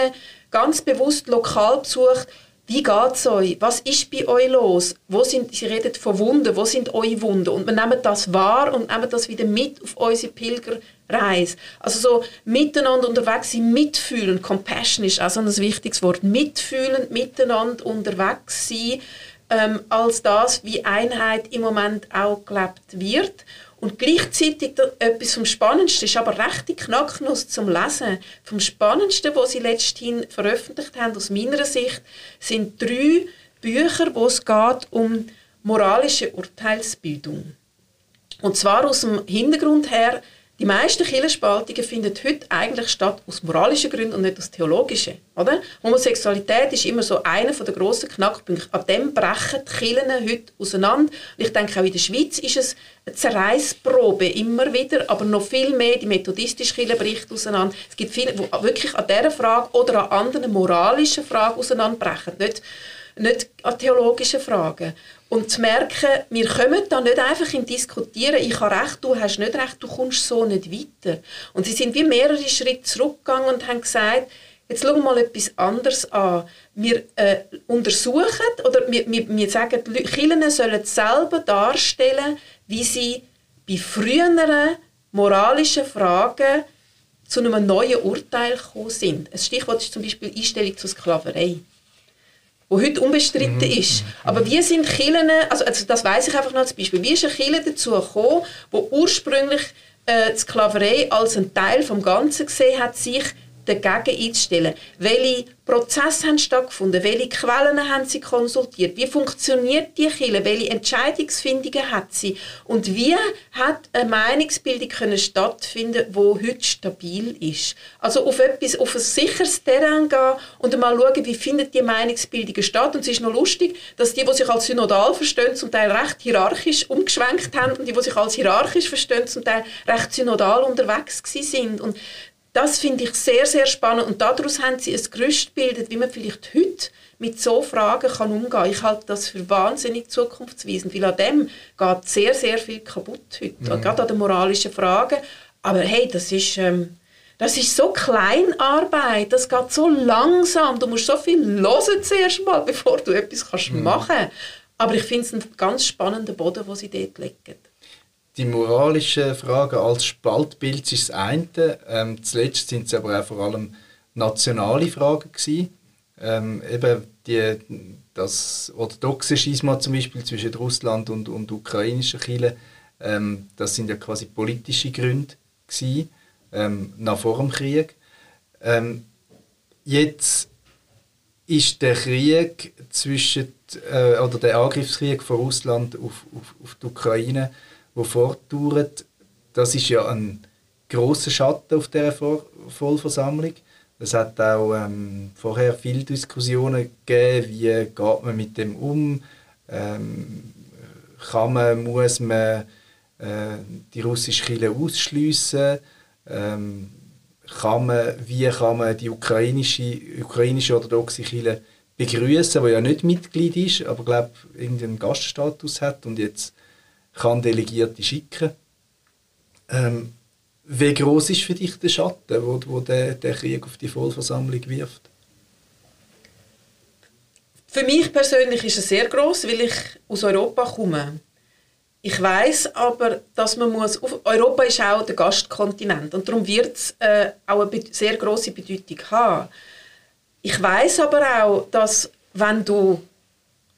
ganz bewusst lokal besucht, wie geht es euch? Was ist bei euch los? Wo sind, Sie reden von Wunden. Wo sind eure Wunden? Und wir nehmen das wahr und nehmen das wieder mit auf unsere Pilgerreise. Also so miteinander unterwegs sein, mitfühlen. Compassion ist auch so ein wichtiges Wort. Mitfühlen, miteinander unterwegs sein, ähm, als das, wie Einheit im Moment auch gelebt wird. Und gleichzeitig etwas vom Spannendsten, ist aber recht Knacknuss zum Lesen. Vom Spannendsten, was sie letzthin veröffentlicht haben, aus meiner Sicht, sind drei Bücher, wo es geht um moralische Urteilsbildung. Und zwar aus dem Hintergrund her, die meisten Killenspaltungen finden heute eigentlich statt aus moralischen Gründen und nicht aus theologischen. Oder? Homosexualität ist immer so einer der grossen Knackpunkte. An dem brechen die Kirchen heute auseinander. Und ich denke, auch in der Schweiz ist es eine Zerreißprobe immer wieder, aber noch viel mehr die methodistische Kirche bricht auseinander. Es gibt viele, die wirklich an dieser Frage oder an anderen moralischen Fragen auseinanderbrechen. Nicht, nicht an theologischen Fragen. Und zu merken, wir kommen da nicht einfach in Diskutieren, ich habe recht, du hast nicht recht, du kommst so nicht weiter. Und sie sind wie mehrere Schritte zurückgegangen und haben gesagt, jetzt schauen wir mal etwas anderes an. Wir äh, untersuchen, oder wir, wir, wir sagen, die Kirchen sollen selber darstellen, wie sie bei früheren moralischen Fragen zu einem neuen Urteil gekommen sind. Ein Stichwort ist zum Beispiel Einstellung zur Sklaverei wo heute unbestritten mhm. ist. Aber wie sind Kirchen, also, also das weiß ich einfach noch als Beispiel, wie ist eine Kirche dazu gekommen, wo ursprünglich äh, die Sklaverei als ein Teil vom Ganzen gesehen hat, sich dagegen einzustellen. Welche Prozesse haben stattgefunden? Welche Quellen haben sie konsultiert? Wie funktioniert die Kirche? Welche Entscheidungsfindungen hat sie? Und wie hat eine Meinungsbildung können stattfinden, wo heute stabil ist? Also auf etwas, auf ein sicheres Terrain gehen und mal schauen, wie findet die Meinungsbildung statt? Und es ist noch lustig, dass die, die sich als synodal verstehen, zum Teil recht hierarchisch umgeschwenkt haben und die, die sich als hierarchisch verstehen, zum Teil recht synodal unterwegs sind. Und das finde ich sehr, sehr spannend und daraus haben sie ein Gerüst gebildet, wie man vielleicht heute mit so Fragen kann umgehen kann. Ich halte das für wahnsinnig zukunftsweisend, weil an dem geht sehr, sehr viel kaputt heute, mhm. gerade an den moralischen Fragen. Aber hey, das ist, ähm, das ist so Kleinarbeit, das geht so langsam, du musst so viel hören zuerst mal, bevor du etwas kannst mhm. machen kannst. Aber ich finde es einen ganz spannenden Boden, den sie dort legen die moralischen Fragen als Spaltbild ist das eine. Ähm, zuletzt sind es aber auch vor allem nationale Fragen gewesen. Ähm, eben die, das orthodoxe Schisma zum Beispiel zwischen Russland und, und ukrainischen Kirche, ähm, das sind ja quasi politische Gründe gewesen, ähm, nach vor dem Krieg. Ähm, jetzt ist der Krieg zwischen äh, oder der Angriffskrieg von Russland auf, auf, auf die Ukraine die fortdauert, das ist ja ein großer Schatten auf der Vollversammlung. Es hat auch ähm, vorher viele Diskussionen gegeben, wie geht man mit dem um, ähm, kann man, muss man äh, die russische Kirche ausschliessen, ähm, kann man, wie kann man die ukrainische, ukrainische orthodoxe Kirche begrüßen, die ja nicht Mitglied ist, aber glaube irgendeinen Gaststatus hat und jetzt kann Delegierte schicken. Ähm, wie groß ist für dich der Schatten, wo, wo der, der Krieg auf die Vollversammlung wirft? Für mich persönlich ist es sehr groß, weil ich aus Europa komme. Ich weiß aber, dass man muss. Europa ist auch der Gastkontinent und darum wird es äh, auch eine sehr große Bedeutung haben. Ich weiß aber auch, dass wenn du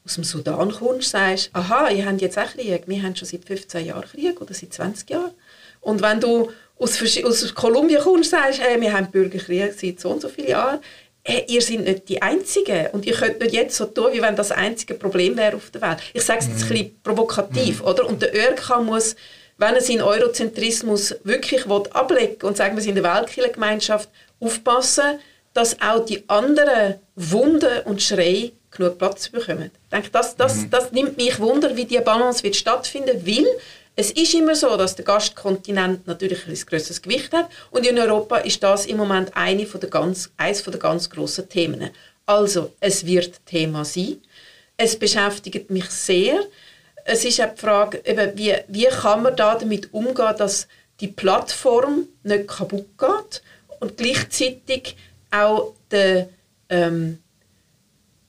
aus dem Sudan kommst, sagst, aha, ihr habt jetzt auch Krieg, wir haben schon seit 15 Jahren Krieg oder seit 20 Jahren. Und wenn du aus, aus Kolumbien kommst, sagst, hey, wir haben Bürgerkrieg seit so und so vielen Jahren, hey, ihr seid nicht die Einzigen und ihr könnt nicht jetzt so tun, wie wenn das einzige Problem wäre auf der Welt. Ich sage es jetzt mhm. ein bisschen provokativ, mhm. oder? Und der ÖRK muss, wenn er seinen Eurozentrismus wirklich ablegen will und sagen, wir sind in der Weltkirchengemeinschaft, aufpassen, dass auch die anderen Wunden und Schreie genug Platz bekommen. Denke, das, das, mhm. das nimmt mich Wunder, wie diese Balance wird stattfinden will. Es ist immer so, dass der Gastkontinent natürlich ein größeres Gewicht hat und in Europa ist das im Moment eine von der ganz, eines der ganz grossen Themen. Also, es wird Thema sein. Es beschäftigt mich sehr. Es ist auch die Frage, eben, wie, wie kann man da damit umgehen, dass die Plattform nicht kaputt geht und gleichzeitig auch der, ähm,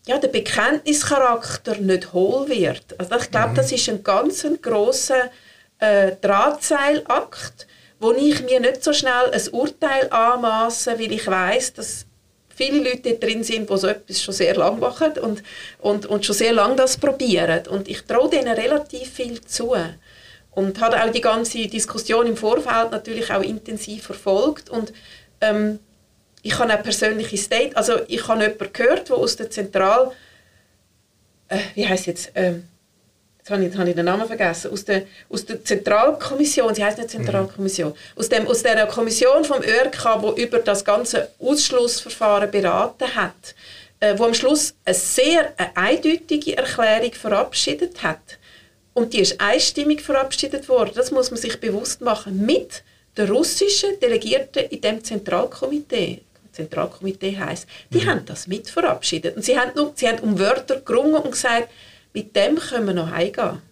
ja, der Bekenntnischarakter nicht hohl wird. Also ich glaube, mhm. das ist ein ganz grosser äh, Drahtseilakt, wo ich mir nicht so schnell ein Urteil anmaße, weil ich weiß, dass viele Leute drin sind, die so etwas schon sehr lange machen und, und, und schon sehr lange das probieren. Und ich traue denen relativ viel zu. Und habe auch die ganze Diskussion im Vorfeld natürlich auch intensiv verfolgt. Und ähm, ich habe auch persönliche State, also ich habe jemanden gehört, der aus der Zentral, äh, wie heißt jetzt, äh, jetzt habe ich, habe ich den Namen vergessen, aus der, aus der Zentralkommission, sie heißt nicht Zentralkommission, mhm. aus, dem, aus der Kommission vom ÖRK, wo über das ganze Ausschlussverfahren beraten hat, äh, wo am Schluss eine sehr eine eindeutige Erklärung verabschiedet hat. Und die ist einstimmig verabschiedet worden. Das muss man sich bewusst machen. Mit der russischen Delegierten in dem Zentralkomitee. Zentralkomitee heißt, die mhm. haben das mit verabschiedet. Und sie haben, nur, sie haben um Wörter gerungen und gesagt, mit dem können wir noch heimgehen.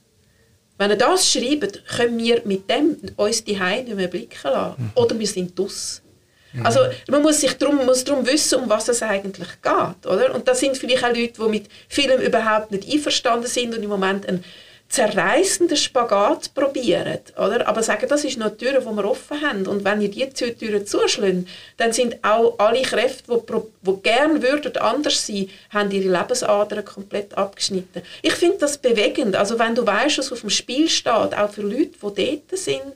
Wenn ihr das schreibt, können wir mit dem uns die Heim nicht mehr blicken lassen. Mhm. Oder wir sind dus. Mhm. Also man muss sich drum, muss darum wissen, um was es eigentlich geht. Oder? Und da sind vielleicht auch Leute, die mit vielem überhaupt nicht einverstanden sind und im Moment ein zerreißenden Spagat probieren, oder? Aber sagen, das ist noch die Tür, die wir offen haben. Und wenn ihr diese Türen zuschlagen, dann sind auch alle Kräfte, die, die gerne würden anders sein, haben ihre Lebensadern komplett abgeschnitten. Ich finde das bewegend. Also wenn du weißt, was auf dem Spiel steht, auch für Leute, die dort sind,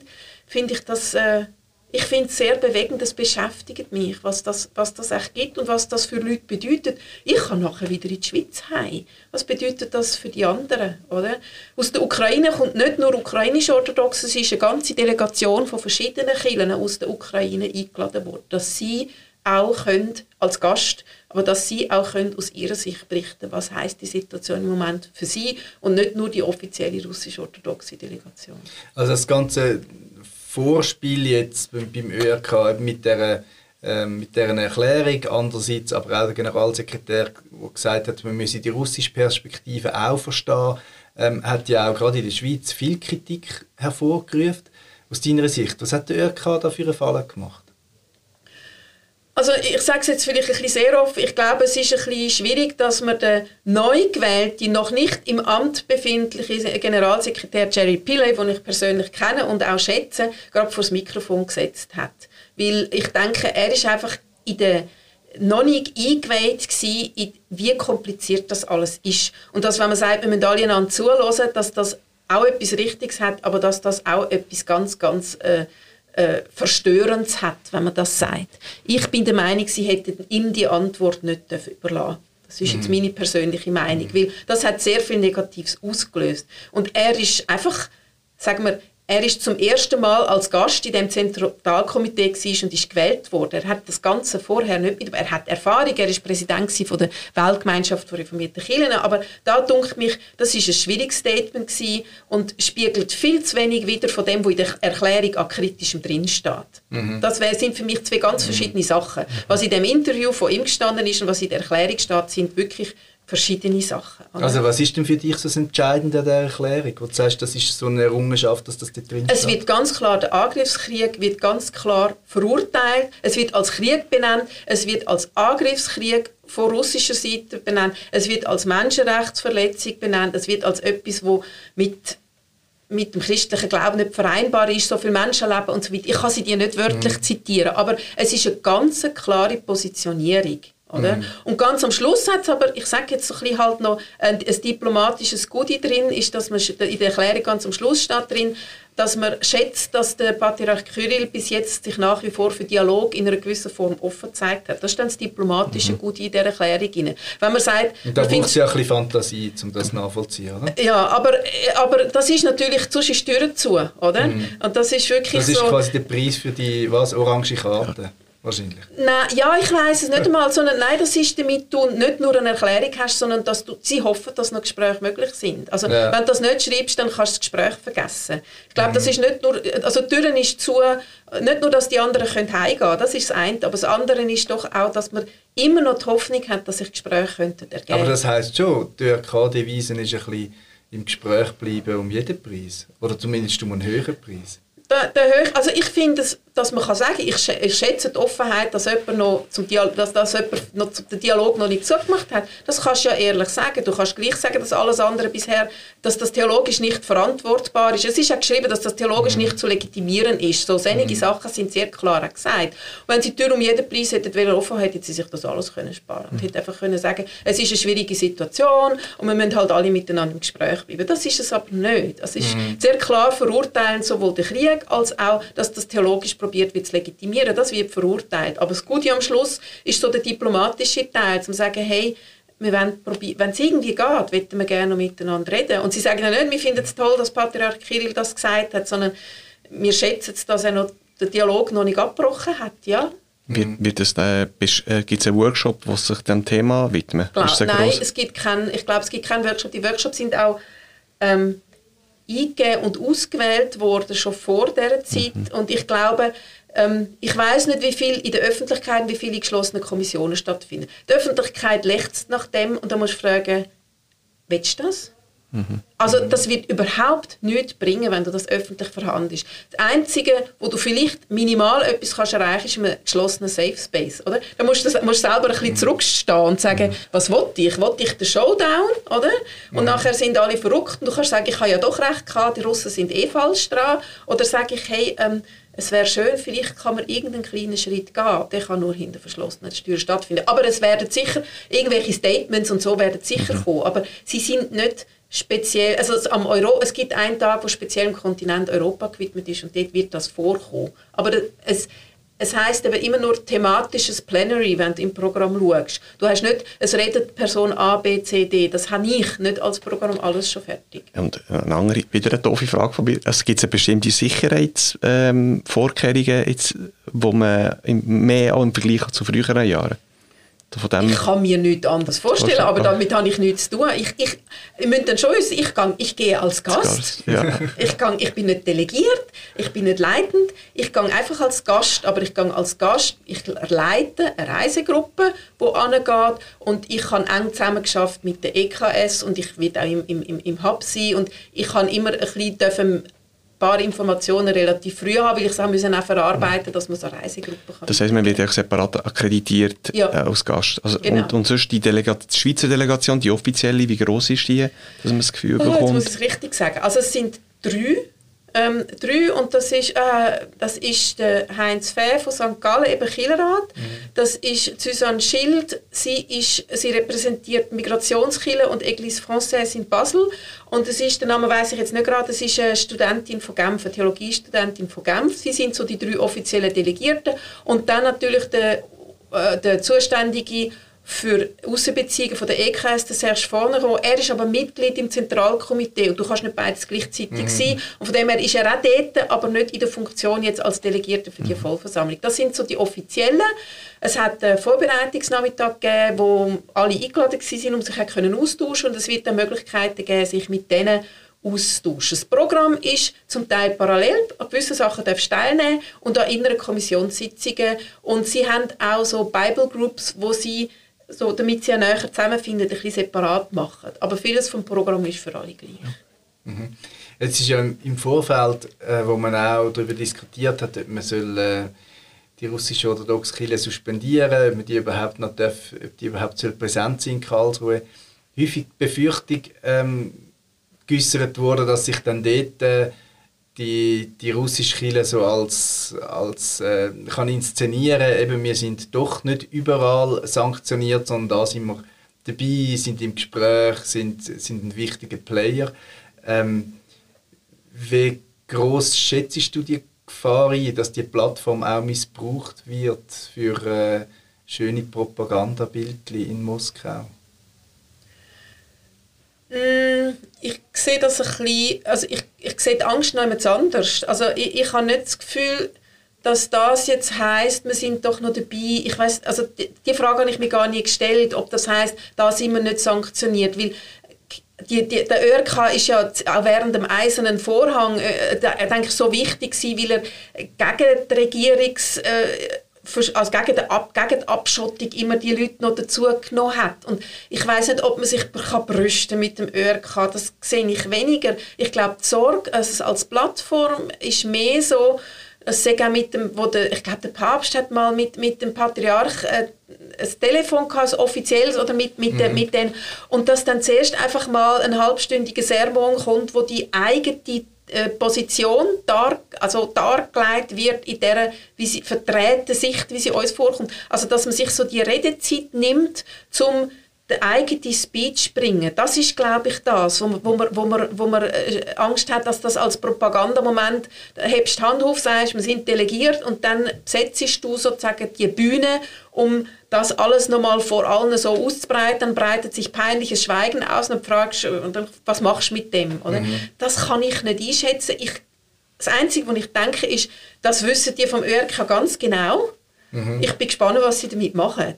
finde ich das äh, ich finde es sehr bewegend, es beschäftigt mich, was das, was das echt gibt und was das für Leute bedeutet. Ich kann nachher wieder in die Schweiz heim. Was bedeutet das für die anderen? Oder? Aus der Ukraine kommt nicht nur ukrainisch orthodox, es ist eine ganze Delegation von verschiedenen Kirchen aus der Ukraine eingeladen worden, dass sie auch können, als Gast, aber dass sie auch können aus ihrer Sicht berichten, was heißt die Situation im Moment für sie und nicht nur die offizielle russisch-orthodoxe Delegation. Also das ganze Vorspiel jetzt beim ÖRK mit der ähm, mit dieser Erklärung, andererseits aber auch der Generalsekretär, der gesagt hat, man müsse die russische Perspektive auch verstehen, ähm, hat ja auch gerade in der Schweiz viel Kritik hervorgerufen. Aus deiner Sicht, was hat der ÖRK da für einen Fall gemacht? Also ich sage es jetzt vielleicht ein bisschen sehr oft, ich glaube, es ist ein bisschen schwierig, dass man den neu gewählten, noch nicht im Amt befindlichen Generalsekretär Jerry Pillay, den ich persönlich kenne und auch schätze, gerade vor das Mikrofon gesetzt hat. Weil ich denke, er ist einfach in der noch nicht eingeweiht gewesen, wie kompliziert das alles ist. Und dass, wenn man sagt, wir müssen alle einander zuhören, dass das auch etwas Richtiges hat, aber dass das auch etwas ganz, ganz äh, äh, Verstörendes hat, wenn man das sagt. Ich bin der Meinung, sie hätten ihm die Antwort nicht überlassen das ist jetzt mhm. meine persönliche Meinung, weil das hat sehr viel Negatives ausgelöst. Und er ist einfach, sagen wir, er ist zum ersten Mal als Gast in dem Zentralkomitee und ist gewählt worden. Er hat das Ganze vorher nicht mit, er hat Erfahrung, er ist Präsident von der Weltgemeinschaft von reformierten Kirchen, aber da dunkt mich, das ist ein schwieriges Statement und spiegelt viel zu wenig wieder von dem, was in der Erklärung an kritischem drin steht. Mhm. Das sind für mich zwei ganz mhm. verschiedene Sachen. Was in dem Interview von ihm gestanden ist und was in der Erklärung steht, sind wirklich verschiedene Sachen. Oder? Also was ist denn für dich so das Entscheidende an dieser Erklärung, wo du sagst, das ist so eine Errungenschaft, dass das da drin Es wird ganz klar, der Angriffskrieg wird ganz klar verurteilt, es wird als Krieg benannt, es wird als Angriffskrieg von russischer Seite benannt, es wird als Menschenrechtsverletzung benannt, es wird als etwas, wo mit mit dem christlichen Glauben nicht vereinbar ist, so viel Menschenleben und so weiter. Ich kann sie dir nicht wörtlich mhm. zitieren, aber es ist eine ganz klare Positionierung. Oder? Mhm. Und ganz am Schluss hat es aber, ich sage jetzt so ein bisschen halt noch, ein, ein diplomatisches Goodie drin, ist, dass man in der Erklärung ganz am Schluss steht drin, dass man schätzt, dass der Patriarch Kyrill bis jetzt sich nach wie vor für Dialog in einer gewissen Form offen gezeigt hat. Das ist dann das diplomatische mhm. Gute in dieser Erklärung. Rein. Wenn man sagt, Und da braucht es ja ein bisschen Fantasie, um das nachvollziehen, oder? Ja, aber, aber das ist natürlich, sonst ist die Tür zu, oder? Mhm. Und das ist wirklich Das ist so, quasi der Preis für die, was, orange Karte. Wahrscheinlich. Nein, ja, ich weiß es nicht einmal, sondern nein, das ist damit du nicht nur eine Erklärung hast, sondern dass du, sie hoffen, dass noch Gespräche möglich sind. Also ja. wenn du das nicht schreibst, dann kannst du das Gespräch vergessen. Ich glaube, mhm. das ist nicht nur, also die Türen ist zu, nicht nur, dass die anderen können heimgehen können, das ist das eine, aber das andere ist doch auch, dass man immer noch die Hoffnung hat, dass sich Gespräche könnten ergeben. Aber das heisst schon, die ÖRK-Devise ist ein bisschen im Gespräch bleiben um jeden Preis. Oder zumindest um einen höheren Preis. Der, der also ich finde, dass man kann sagen, ich, ich schätze die Offenheit, dass jemand noch zum Dialog, dass, dass jemand noch den Dialog noch nicht zugemacht hat. Das kannst du ja ehrlich sagen. Du kannst gleich sagen, dass alles andere bisher, dass das theologisch nicht verantwortbar ist. Es ist ja geschrieben, dass das theologisch nicht zu legitimieren ist. So einige mhm. Sachen sind sehr klar gesagt. Und wenn sie die Tür um jeden Preis hätten offen, hätten sie sich das alles können sparen und mhm. hätten einfach können sagen, es ist eine schwierige Situation und wir müssen halt alle miteinander im Gespräch bleiben. Das ist es aber nicht. Es ist mhm. sehr klar verurteilen sowohl den Krieg als auch, dass das theologisch probiert wird zu legitimieren. Das wird verurteilt. Aber das Gute am Schluss ist so der diplomatische Teil, zu sagen, hey, wir wenn es irgendwie geht, wollen wir gerne noch miteinander reden. Und sie sagen ja nicht, wir finden es toll, dass Patriarch Kirill das gesagt hat, sondern wir schätzen es, dass er noch den Dialog noch nicht abgebrochen hat. Ja, wird, wird es, äh, äh, gibt es einen Workshop, der sich dem Thema widmet? Klar, nein, es gibt keinen, ich glaube, es gibt keinen Workshop. Die Workshops sind auch ähm, eingegeben und ausgewählt worden, schon vor dieser Zeit. Mhm. Und ich glaube, ähm, ich weiß nicht, wie viel in der Öffentlichkeit, wie viele geschlossene Kommissionen stattfinden. Die Öffentlichkeit lechzt nach dem und da musst du fragen, willst du das? Mhm. Also das wird überhaupt nichts bringen, wenn du das öffentlich verhandelst. Das Einzige, wo du vielleicht minimal etwas kannst erreichen kannst, ist ein geschlossener Safe Space. Oder? Da musst du, musst selber ein bisschen zurückstehen und sagen, mhm. was will ich? Will ich den Showdown? Oder? Und mhm. nachher sind alle verrückt und du kannst sagen, ich habe ja doch recht gehabt, die Russen sind eh falsch dran. Oder sage ich, hey, ähm, es wäre schön, vielleicht kann man irgendeinen kleinen Schritt gehen. Der kann nur hinter verschlossenen Türen stattfinden. Aber es werden sicher, irgendwelche Statements und so werden sicher mhm. kommen. Aber sie sind nicht speziell, also am Euro, es gibt einen Tag, wo speziell dem Kontinent Europa gewidmet ist und dort wird das vorkommen. Aber es, es heißt eben immer nur thematisches Plenary, wenn du im Programm schaust. Du hast nicht, es redet Person A, B, C, D. Das habe ich nicht als Programm alles schon fertig. Und eine andere, wieder eine doofe Frage von mir. Es gibt bestimmte Sicherheitsvorkehrungen, ähm, jetzt, wo man mehr auch im Vergleich zu früheren Jahren ich kann mir nichts anderes vorstellen, aber damit habe ich nichts zu tun. Ich, ich, ich müsste dann schon wissen, ich, gehe, ich gehe als Gast. Gast ja. ich, gehe, ich bin nicht delegiert, ich bin nicht leitend, ich gehe einfach als Gast, aber ich gehe als Gast, ich leite eine Reisegruppe, die angeht und ich habe eng zusammengeschafft mit der EKS und ich werde auch im, im, im Hub sein und ich kann immer ein bisschen paar Informationen relativ früh haben, weil ich es auch, müssen auch verarbeiten dass man so eine Reisegruppe kann. Das heisst, man wird auch separat akkreditiert ja. äh, als Gast. Also, genau. und, und sonst die, Delegat die Schweizer Delegation, die offizielle, wie groß ist die, dass man das Gefühl oh, bekommt? Jetzt muss ich es richtig sagen. Also es sind drei ähm, drei und das ist, äh, das ist der Heinz Fäh von St. Gallen, eben Killerrad. Mhm. Das ist Susanne Schild, sie, ist, sie repräsentiert Migrationskille und Église Française in Basel. Und es ist, der Name weiß ich jetzt nicht gerade, das ist eine Studentin von Genf, eine Theologiestudentin von Genf. Sie sind so die drei offiziellen Delegierten. Und dann natürlich der, äh, der zuständige für Außenbeziehungen von der EKS, der Serge Vornerow. Er ist aber Mitglied im Zentralkomitee und du kannst nicht beides gleichzeitig mhm. sein. Und von dem her ist er auch dort, aber nicht in der Funktion jetzt als Delegierter für die mhm. Vollversammlung. Das sind so die offiziellen. Es hat einen Vorbereitungsnachmittag gegeben, wo alle eingeladen waren, um sich austauschen und es wird dann Möglichkeiten geben, sich mit denen austauschen. Das Programm ist zum Teil parallel, an gewissen Sachen darfst du teilnehmen und an inneren Kommissionssitzungen und sie haben auch so Bible Groups, wo sie so, damit sie ja näher zusammenfinden, ein bisschen separat machen. Aber vieles vom Programm ist für alle gleich. Mhm. Jetzt ist ja im Vorfeld, äh, wo man auch darüber diskutiert hat, ob man soll, äh, die russische orthodoxe Kirche suspendieren, ob man die überhaupt noch darf, ob die überhaupt soll präsent sein in Karlsruhe. Häufig die Befürchtung ähm, geäußert wurde, dass sich dann dort äh, die, die russische Kirche so als, als äh, kann inszenieren, eben wir sind doch nicht überall sanktioniert, sondern da sind wir dabei, sind im Gespräch, sind, sind ein wichtiger Player. Ähm, wie groß schätzt du die Gefahr ein, dass die Plattform auch missbraucht wird für äh, schöne Propagandabildchen in Moskau? Mm, ich sehe das ein bisschen, also ich, ich sehe die Angst noch etwas anders. Also ich, ich habe nicht das Gefühl, dass das jetzt heißt, wir sind doch noch dabei. Ich weiß, also die, die, Frage habe ich mir gar nicht gestellt, ob das heißt, da sind wir nicht sanktioniert, weil die, die, der ÖRK ist ja auch während dem Eisernen Vorhang, äh, denke ich, so wichtig gewesen, weil er gegen die Regierungs äh, also gegen, die Ab gegen die Abschottung immer die Leute noch dazu genommen hat. Und ich weiß nicht, ob man sich kann brüsten mit dem ÖRK, das sehe ich weniger. Ich glaube, die Sorge also als Plattform ist mehr so, es auch mit dem, wo der, ich glaube, der Papst hat mal mit, mit dem Patriarch äh, ein Telefon gehabt, ein offizielles oder mit, mit, mhm. mit den, und dass dann zuerst einfach mal ein halbstündiger Sermon kommt, wo die eigene Position dar, also dargelegt wird in der wie sie vertreten Sicht, wie sie uns vorkommt. Also dass man sich so die Redezeit nimmt, zum den eigenen Speech bringen. Das ist, glaube ich, das, wo man, wo man, wo man, wo man äh, Angst hat, dass das als Propagandamoment, hebst die Hand auf, sagst, wir sind delegiert und dann besetzt du sozusagen die Bühne, um das alles nochmal vor allen so auszubreiten, dann breitet sich peinliches Schweigen aus und fragst du, was machst du mit dem? Oder? Mhm. Das kann ich nicht einschätzen. Ich, das Einzige, was ich denke, ist, das wissen die vom ÖRK ganz genau. Mhm. Ich bin gespannt, was sie damit machen.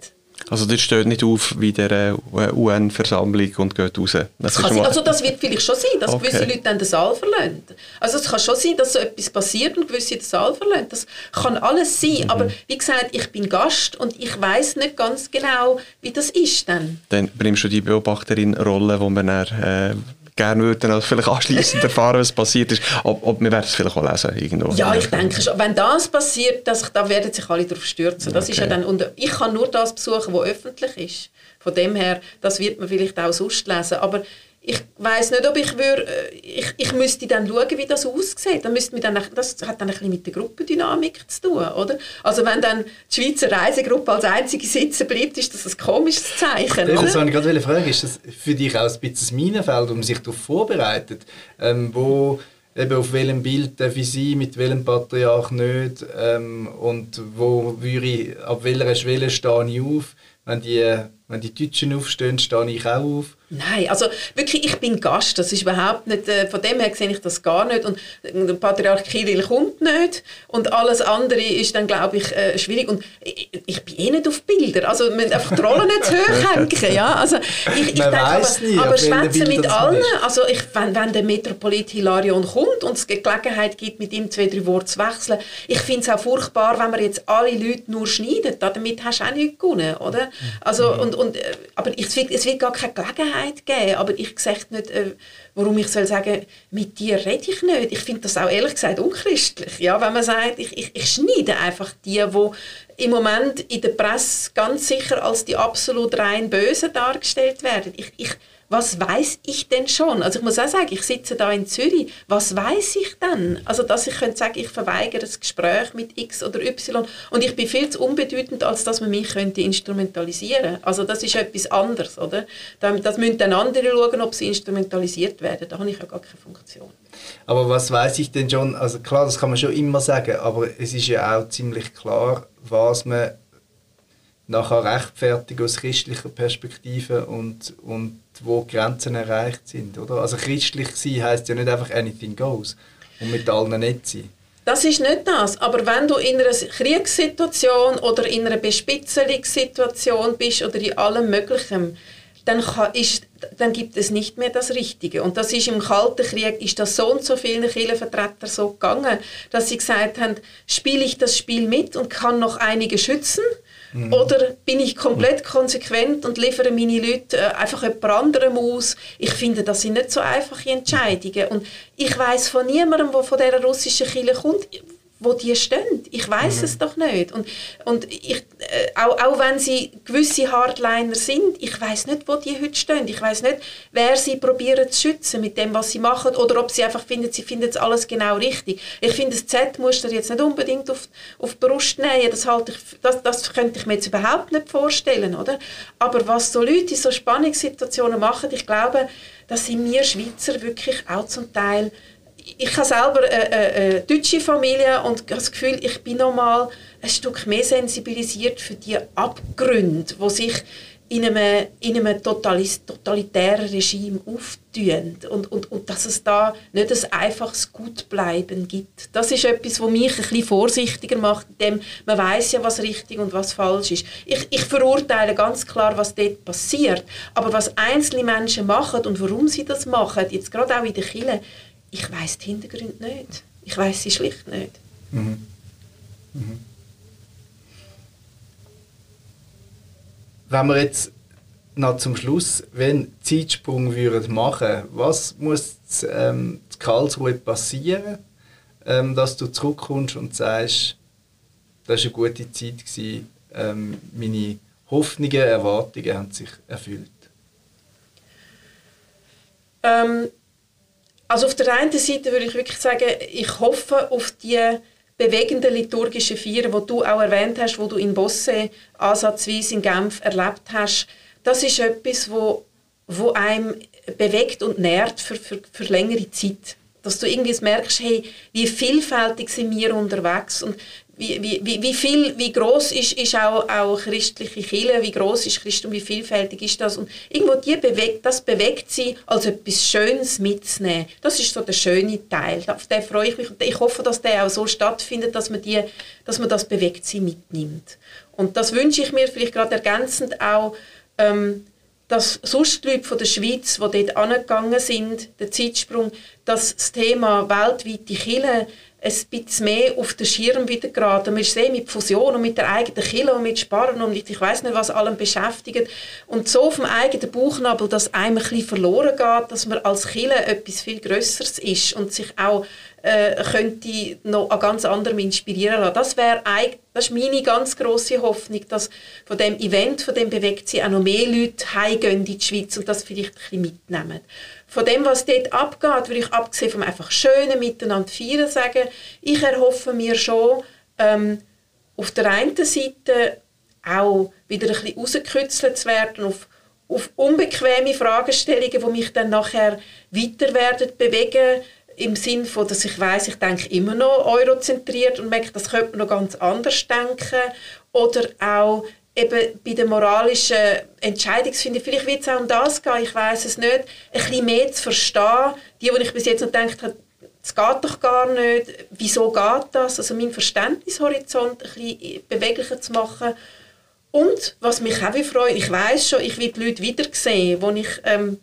Also das steht nicht auf wie der äh, UN-Versammlung und geht raus. Das das also das wird vielleicht schon sein, dass okay. gewisse Leute dann den Saal verlassen. Also es kann schon sein, dass so etwas passiert und gewisse den Saal verlassen. Das kann alles sein. Mhm. Aber wie gesagt, ich bin Gast und ich weiß nicht ganz genau, wie das ist dann. Dann bringst du die Beobachterin-Rolle, wo man dann, äh, gerne würden also vielleicht anschließend erfahren, was passiert ist. Ob, ob wir werden es vielleicht auch lesen irgendwo. Ja, ich denke schon. Wenn das passiert, das, da werden sich alle darauf stürzen. Das okay. ist ja dann, und ich kann nur das besuchen, was öffentlich ist. Von dem her, das wird man vielleicht auch sonst lesen. Aber ich weiß nicht, ob ich würde, äh, ich, ich müsste dann schauen, wie das aussieht. Dann müsste dann, das hat dann ein bisschen mit der Gruppendynamik zu tun, oder? Also wenn dann die Schweizer Reisegruppe als einzige sitzen bleibt, ist das ein komisches Zeichen, Das wollte ich gerade fragen. Ist das für dich auch ein bisschen ein Minenfeld, wo man sich darauf vorbereitet? Ähm, wo eben auf welchem Bild darf ich sein, mit welchem Patriarch nicht ähm, und wo würde ich, ab welcher Schwelle stehe ich auf? Wenn die, wenn die Deutschen aufstehen, stehe ich auch auf. Nein, also wirklich, ich bin Gast, das ist überhaupt nicht, äh, von dem her sehe ich das gar nicht. Und der Patriarch Kirill kommt nicht. Und alles andere ist dann, glaube ich, äh, schwierig. Und ich, ich, bin eh nicht auf Bilder, also müssen einfach die Rolle nicht zu hoch hängen, ja, also ich, ich denke, aber, nie, aber schwätzen mit allen, also ich, wenn, wenn der Metropolit Hilarion kommt und es Gelegenheit gibt, mit ihm zwei, drei Worte zu wechseln, ich finde es auch furchtbar, wenn man jetzt alle Leute nur schneidet, damit hast du auch nichts gewonnen, oder? Also, mhm. und, und, äh, aber es wird, es wird gar keine Gelegenheit geben, aber ich sehe nicht, äh, warum ich soll sagen, mit dir rede ich nicht. Ich finde das auch ehrlich gesagt unchristlich, ja, wenn man sagt, ich, ich, ich schneide einfach die, die im Moment in der Presse ganz sicher als die absolut rein Bösen dargestellt werden. Ich, ich was weiß ich denn schon? Also ich muss auch sagen, ich sitze da in Zürich, was weiß ich denn? Also dass ich könnte sagen, ich verweigere das Gespräch mit X oder Y und ich bin viel zu unbedeutend, als dass man mich könnte instrumentalisieren. Also das ist etwas anderes, oder? Das müssen dann andere schauen, ob sie instrumentalisiert werden. Da habe ich ja gar keine Funktion. Aber was weiß ich denn schon? Also klar, das kann man schon immer sagen, aber es ist ja auch ziemlich klar, was man nachher rechtfertigen aus christlicher Perspektive und, und wo Grenzen erreicht sind. Oder? Also christlich sein heisst ja nicht einfach anything goes und mit allen nicht sein. Das ist nicht das. Aber wenn du in einer Kriegssituation oder in einer Bespitzelungssituation bist oder in allem Möglichen, dann, kann, ist, dann gibt es nicht mehr das Richtige. Und das ist im Kalten Krieg, ist das so und so vielen Kirchenvertretern so gegangen, dass sie gesagt haben, spiele ich das Spiel mit und kann noch einige schützen Mhm. Oder bin ich komplett konsequent und liefere meine Leute äh, einfach jemand anderem aus? Ich finde, das sind nicht so einfache Entscheidungen. Und ich weiß von niemandem, der von dieser russischen Kirche kommt, wo die stehen. Ich weiß mhm. es doch nicht. Und, und ich, äh, auch, auch wenn sie gewisse Hardliner sind, ich weiß nicht, wo die heute stehen. Ich weiß nicht, wer sie probieren zu schützen mit dem, was sie machen, oder ob sie einfach finden, sie finden es alles genau richtig. Ich finde, das Z-Muster jetzt nicht unbedingt auf, auf die Brust nähen. Das, halte ich, das, das könnte ich mir jetzt überhaupt nicht vorstellen, oder? Aber was so Leute in so Spannungssituationen machen, ich glaube, dass sind wir Schweizer wirklich auch zum Teil ich habe selber eine, eine, deutsche Familie und habe das Gefühl, ich bin noch mal ein Stück mehr sensibilisiert für die Abgründe, die sich in einem, in einem totalitären Regime auftun und, und, und dass es da nicht ein einfaches Gutbleiben gibt. Das ist etwas, was mich bisschen vorsichtiger macht, denn man weiß ja, was richtig und was falsch ist. Ich, ich verurteile ganz klar, was dort passiert, aber was einzelne Menschen machen und warum sie das machen, jetzt gerade auch in der Kirche, ich weiß die Hintergründe nicht. Ich weiß sie schlicht nicht. Mhm. Mhm. Wenn wir jetzt noch zum Schluss, wenn Zeitsprung würden machen, was muss ähm, in Karlsruhe passieren, ähm, dass du zurückkommst und sagst, das war eine gute Zeit gewesen, ähm, meine Hoffnungen, Erwartungen haben sich erfüllt? Ähm, also auf der einen Seite würde ich wirklich sagen, ich hoffe auf die bewegenden liturgischen Feiern, die du auch erwähnt hast, wo du in Bosse ansatzweise in Genf erlebt hast. Das ist etwas, wo, wo einem bewegt und nährt für, für, für längere Zeit. Dass du irgendwie merkst, hey, wie vielfältig sind wir unterwegs und wie, wie, wie, viel, wie groß ist, ist auch, auch christliche Kirche, wie groß ist Christum, wie vielfältig ist das und irgendwo die bewegt, das bewegt sie, als etwas Schönes mitzunehmen. Das ist so der schöne Teil. Auf den freue ich mich und ich hoffe, dass der auch so stattfindet, dass man, die, dass man das bewegt sie mitnimmt. Und das wünsche ich mir vielleicht gerade ergänzend auch, ähm, dass sonst die Leute von der Schweiz, die dort angegangen sind, der Zeitsprung, dass das Thema weltweite Kirche ein bisschen mehr auf den Schirm wieder geraten. Wir sehen mit Fusion und mit der eigenen Kille und mit Sparen und mit, ich weiß nicht was allem beschäftigt und so auf dem eigenen Bauchnabel, dass einem ein bisschen verloren geht, dass man als Kille etwas viel Größeres ist und sich auch äh, könnte noch an ganz anderem inspirieren lassen. Das wäre das ist meine ganz große Hoffnung, dass von dem Event, von dem bewegt sich auch noch mehr Leute heimgehen in die Schweiz und das vielleicht ein bisschen mitnehmen von dem, was dort abgeht, würde ich abgesehen vom einfach schönen Miteinander feiern sagen, ich erhoffe mir schon, ähm, auf der einen Seite auch wieder ein bisschen rausgekürzelt zu werden auf, auf unbequeme Fragestellungen, die mich dann nachher weiter werden bewegen, im Sinn von, dass ich weiß, ich denke immer noch eurozentriert und merke, das könnte man noch ganz anders denken. Oder auch eben bei der moralischen Entscheidungsfindung, vielleicht wird es auch um das gehen, ich weiß es nicht, ein bisschen mehr zu verstehen, die, die ich bis jetzt noch gedacht habe, es geht doch gar nicht, wieso geht das, also meinen Verständnishorizont ein bisschen beweglicher zu machen. Und was mich auch freut, ich weiß schon, ich will die Leute wiedersehen, wo ich ähm,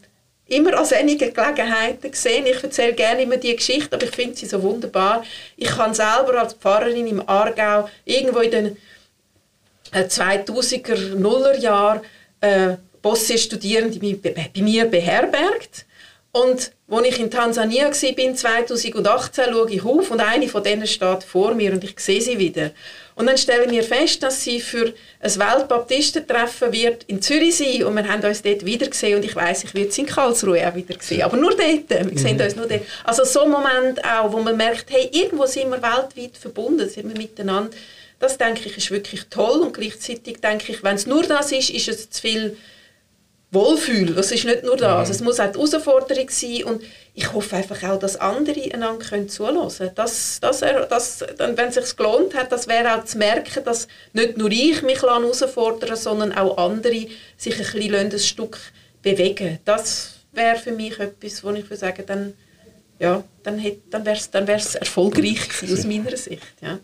immer an solchen Gelegenheiten sehe. Ich erzähle gerne immer die Geschichte, aber ich finde sie so wunderbar. Ich kann selber als Pfarrerin im Aargau irgendwo in den 2000er, äh, Nuller Jahr äh, Bosse-Studierende bei, bei mir beherbergt. Und als ich in Tansania war, 2018, schaue ich auf und eine von denen steht vor mir und ich sehe sie wieder. Und dann stellen wir fest, dass sie für ein Weltbaptistentreffen wird in Zürich sein und wir haben uns dort wieder gesehen und ich weiß, ich werde sie in Karlsruhe auch wieder sehen, aber nur dort, wir mhm. sehen uns nur dort. Also so ein Moment auch, wo man merkt, hey, irgendwo sind wir weltweit verbunden, sind wir miteinander das denke ich ist wirklich toll und gleichzeitig denke ich, wenn es nur das ist, ist es zu viel Wohlfühl. Es ist nicht nur das, mhm. es muss auch die Herausforderung sein und ich hoffe einfach auch, dass andere einander können zuhören können. Das, das, das, wenn es sich gelohnt hat, das wäre auch zu merken, dass nicht nur ich mich herausfordern sondern auch andere sich ein, bisschen ein Stück bewegen. Das wäre für mich etwas, wo ich würde sagen, dann, ja, dann, dann wäre es dann erfolgreich gewesen, aus meiner Sicht. Ja.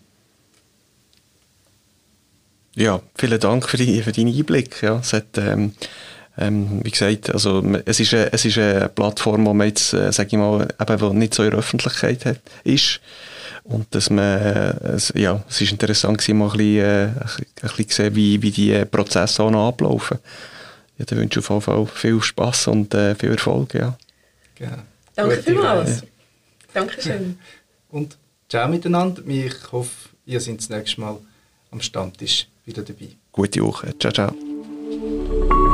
Ja, vielen Dank für, die, für deinen Einblick. Ja, es hat, ähm, ähm, wie gesagt, also, es, ist eine, es ist eine Plattform, die man jetzt, äh, sage ich mal, eben, nicht so in der Öffentlichkeit hat, ist. Und dass man, äh, ja, es ist interessant gewesen, mal ein bisschen, äh, ein bisschen sehen, wie, wie die Prozesse auch noch ablaufen. Ja, da wünsche ich auf jeden Fall viel Spass und äh, viel Erfolg. Ja. Ja. Danke vielmals. Ja. Dankeschön. Und Ciao miteinander. Ich hoffe, ihr seid das nächste Mal am Stammtisch wieder dabei. Gute Woche. Ciao, ciao.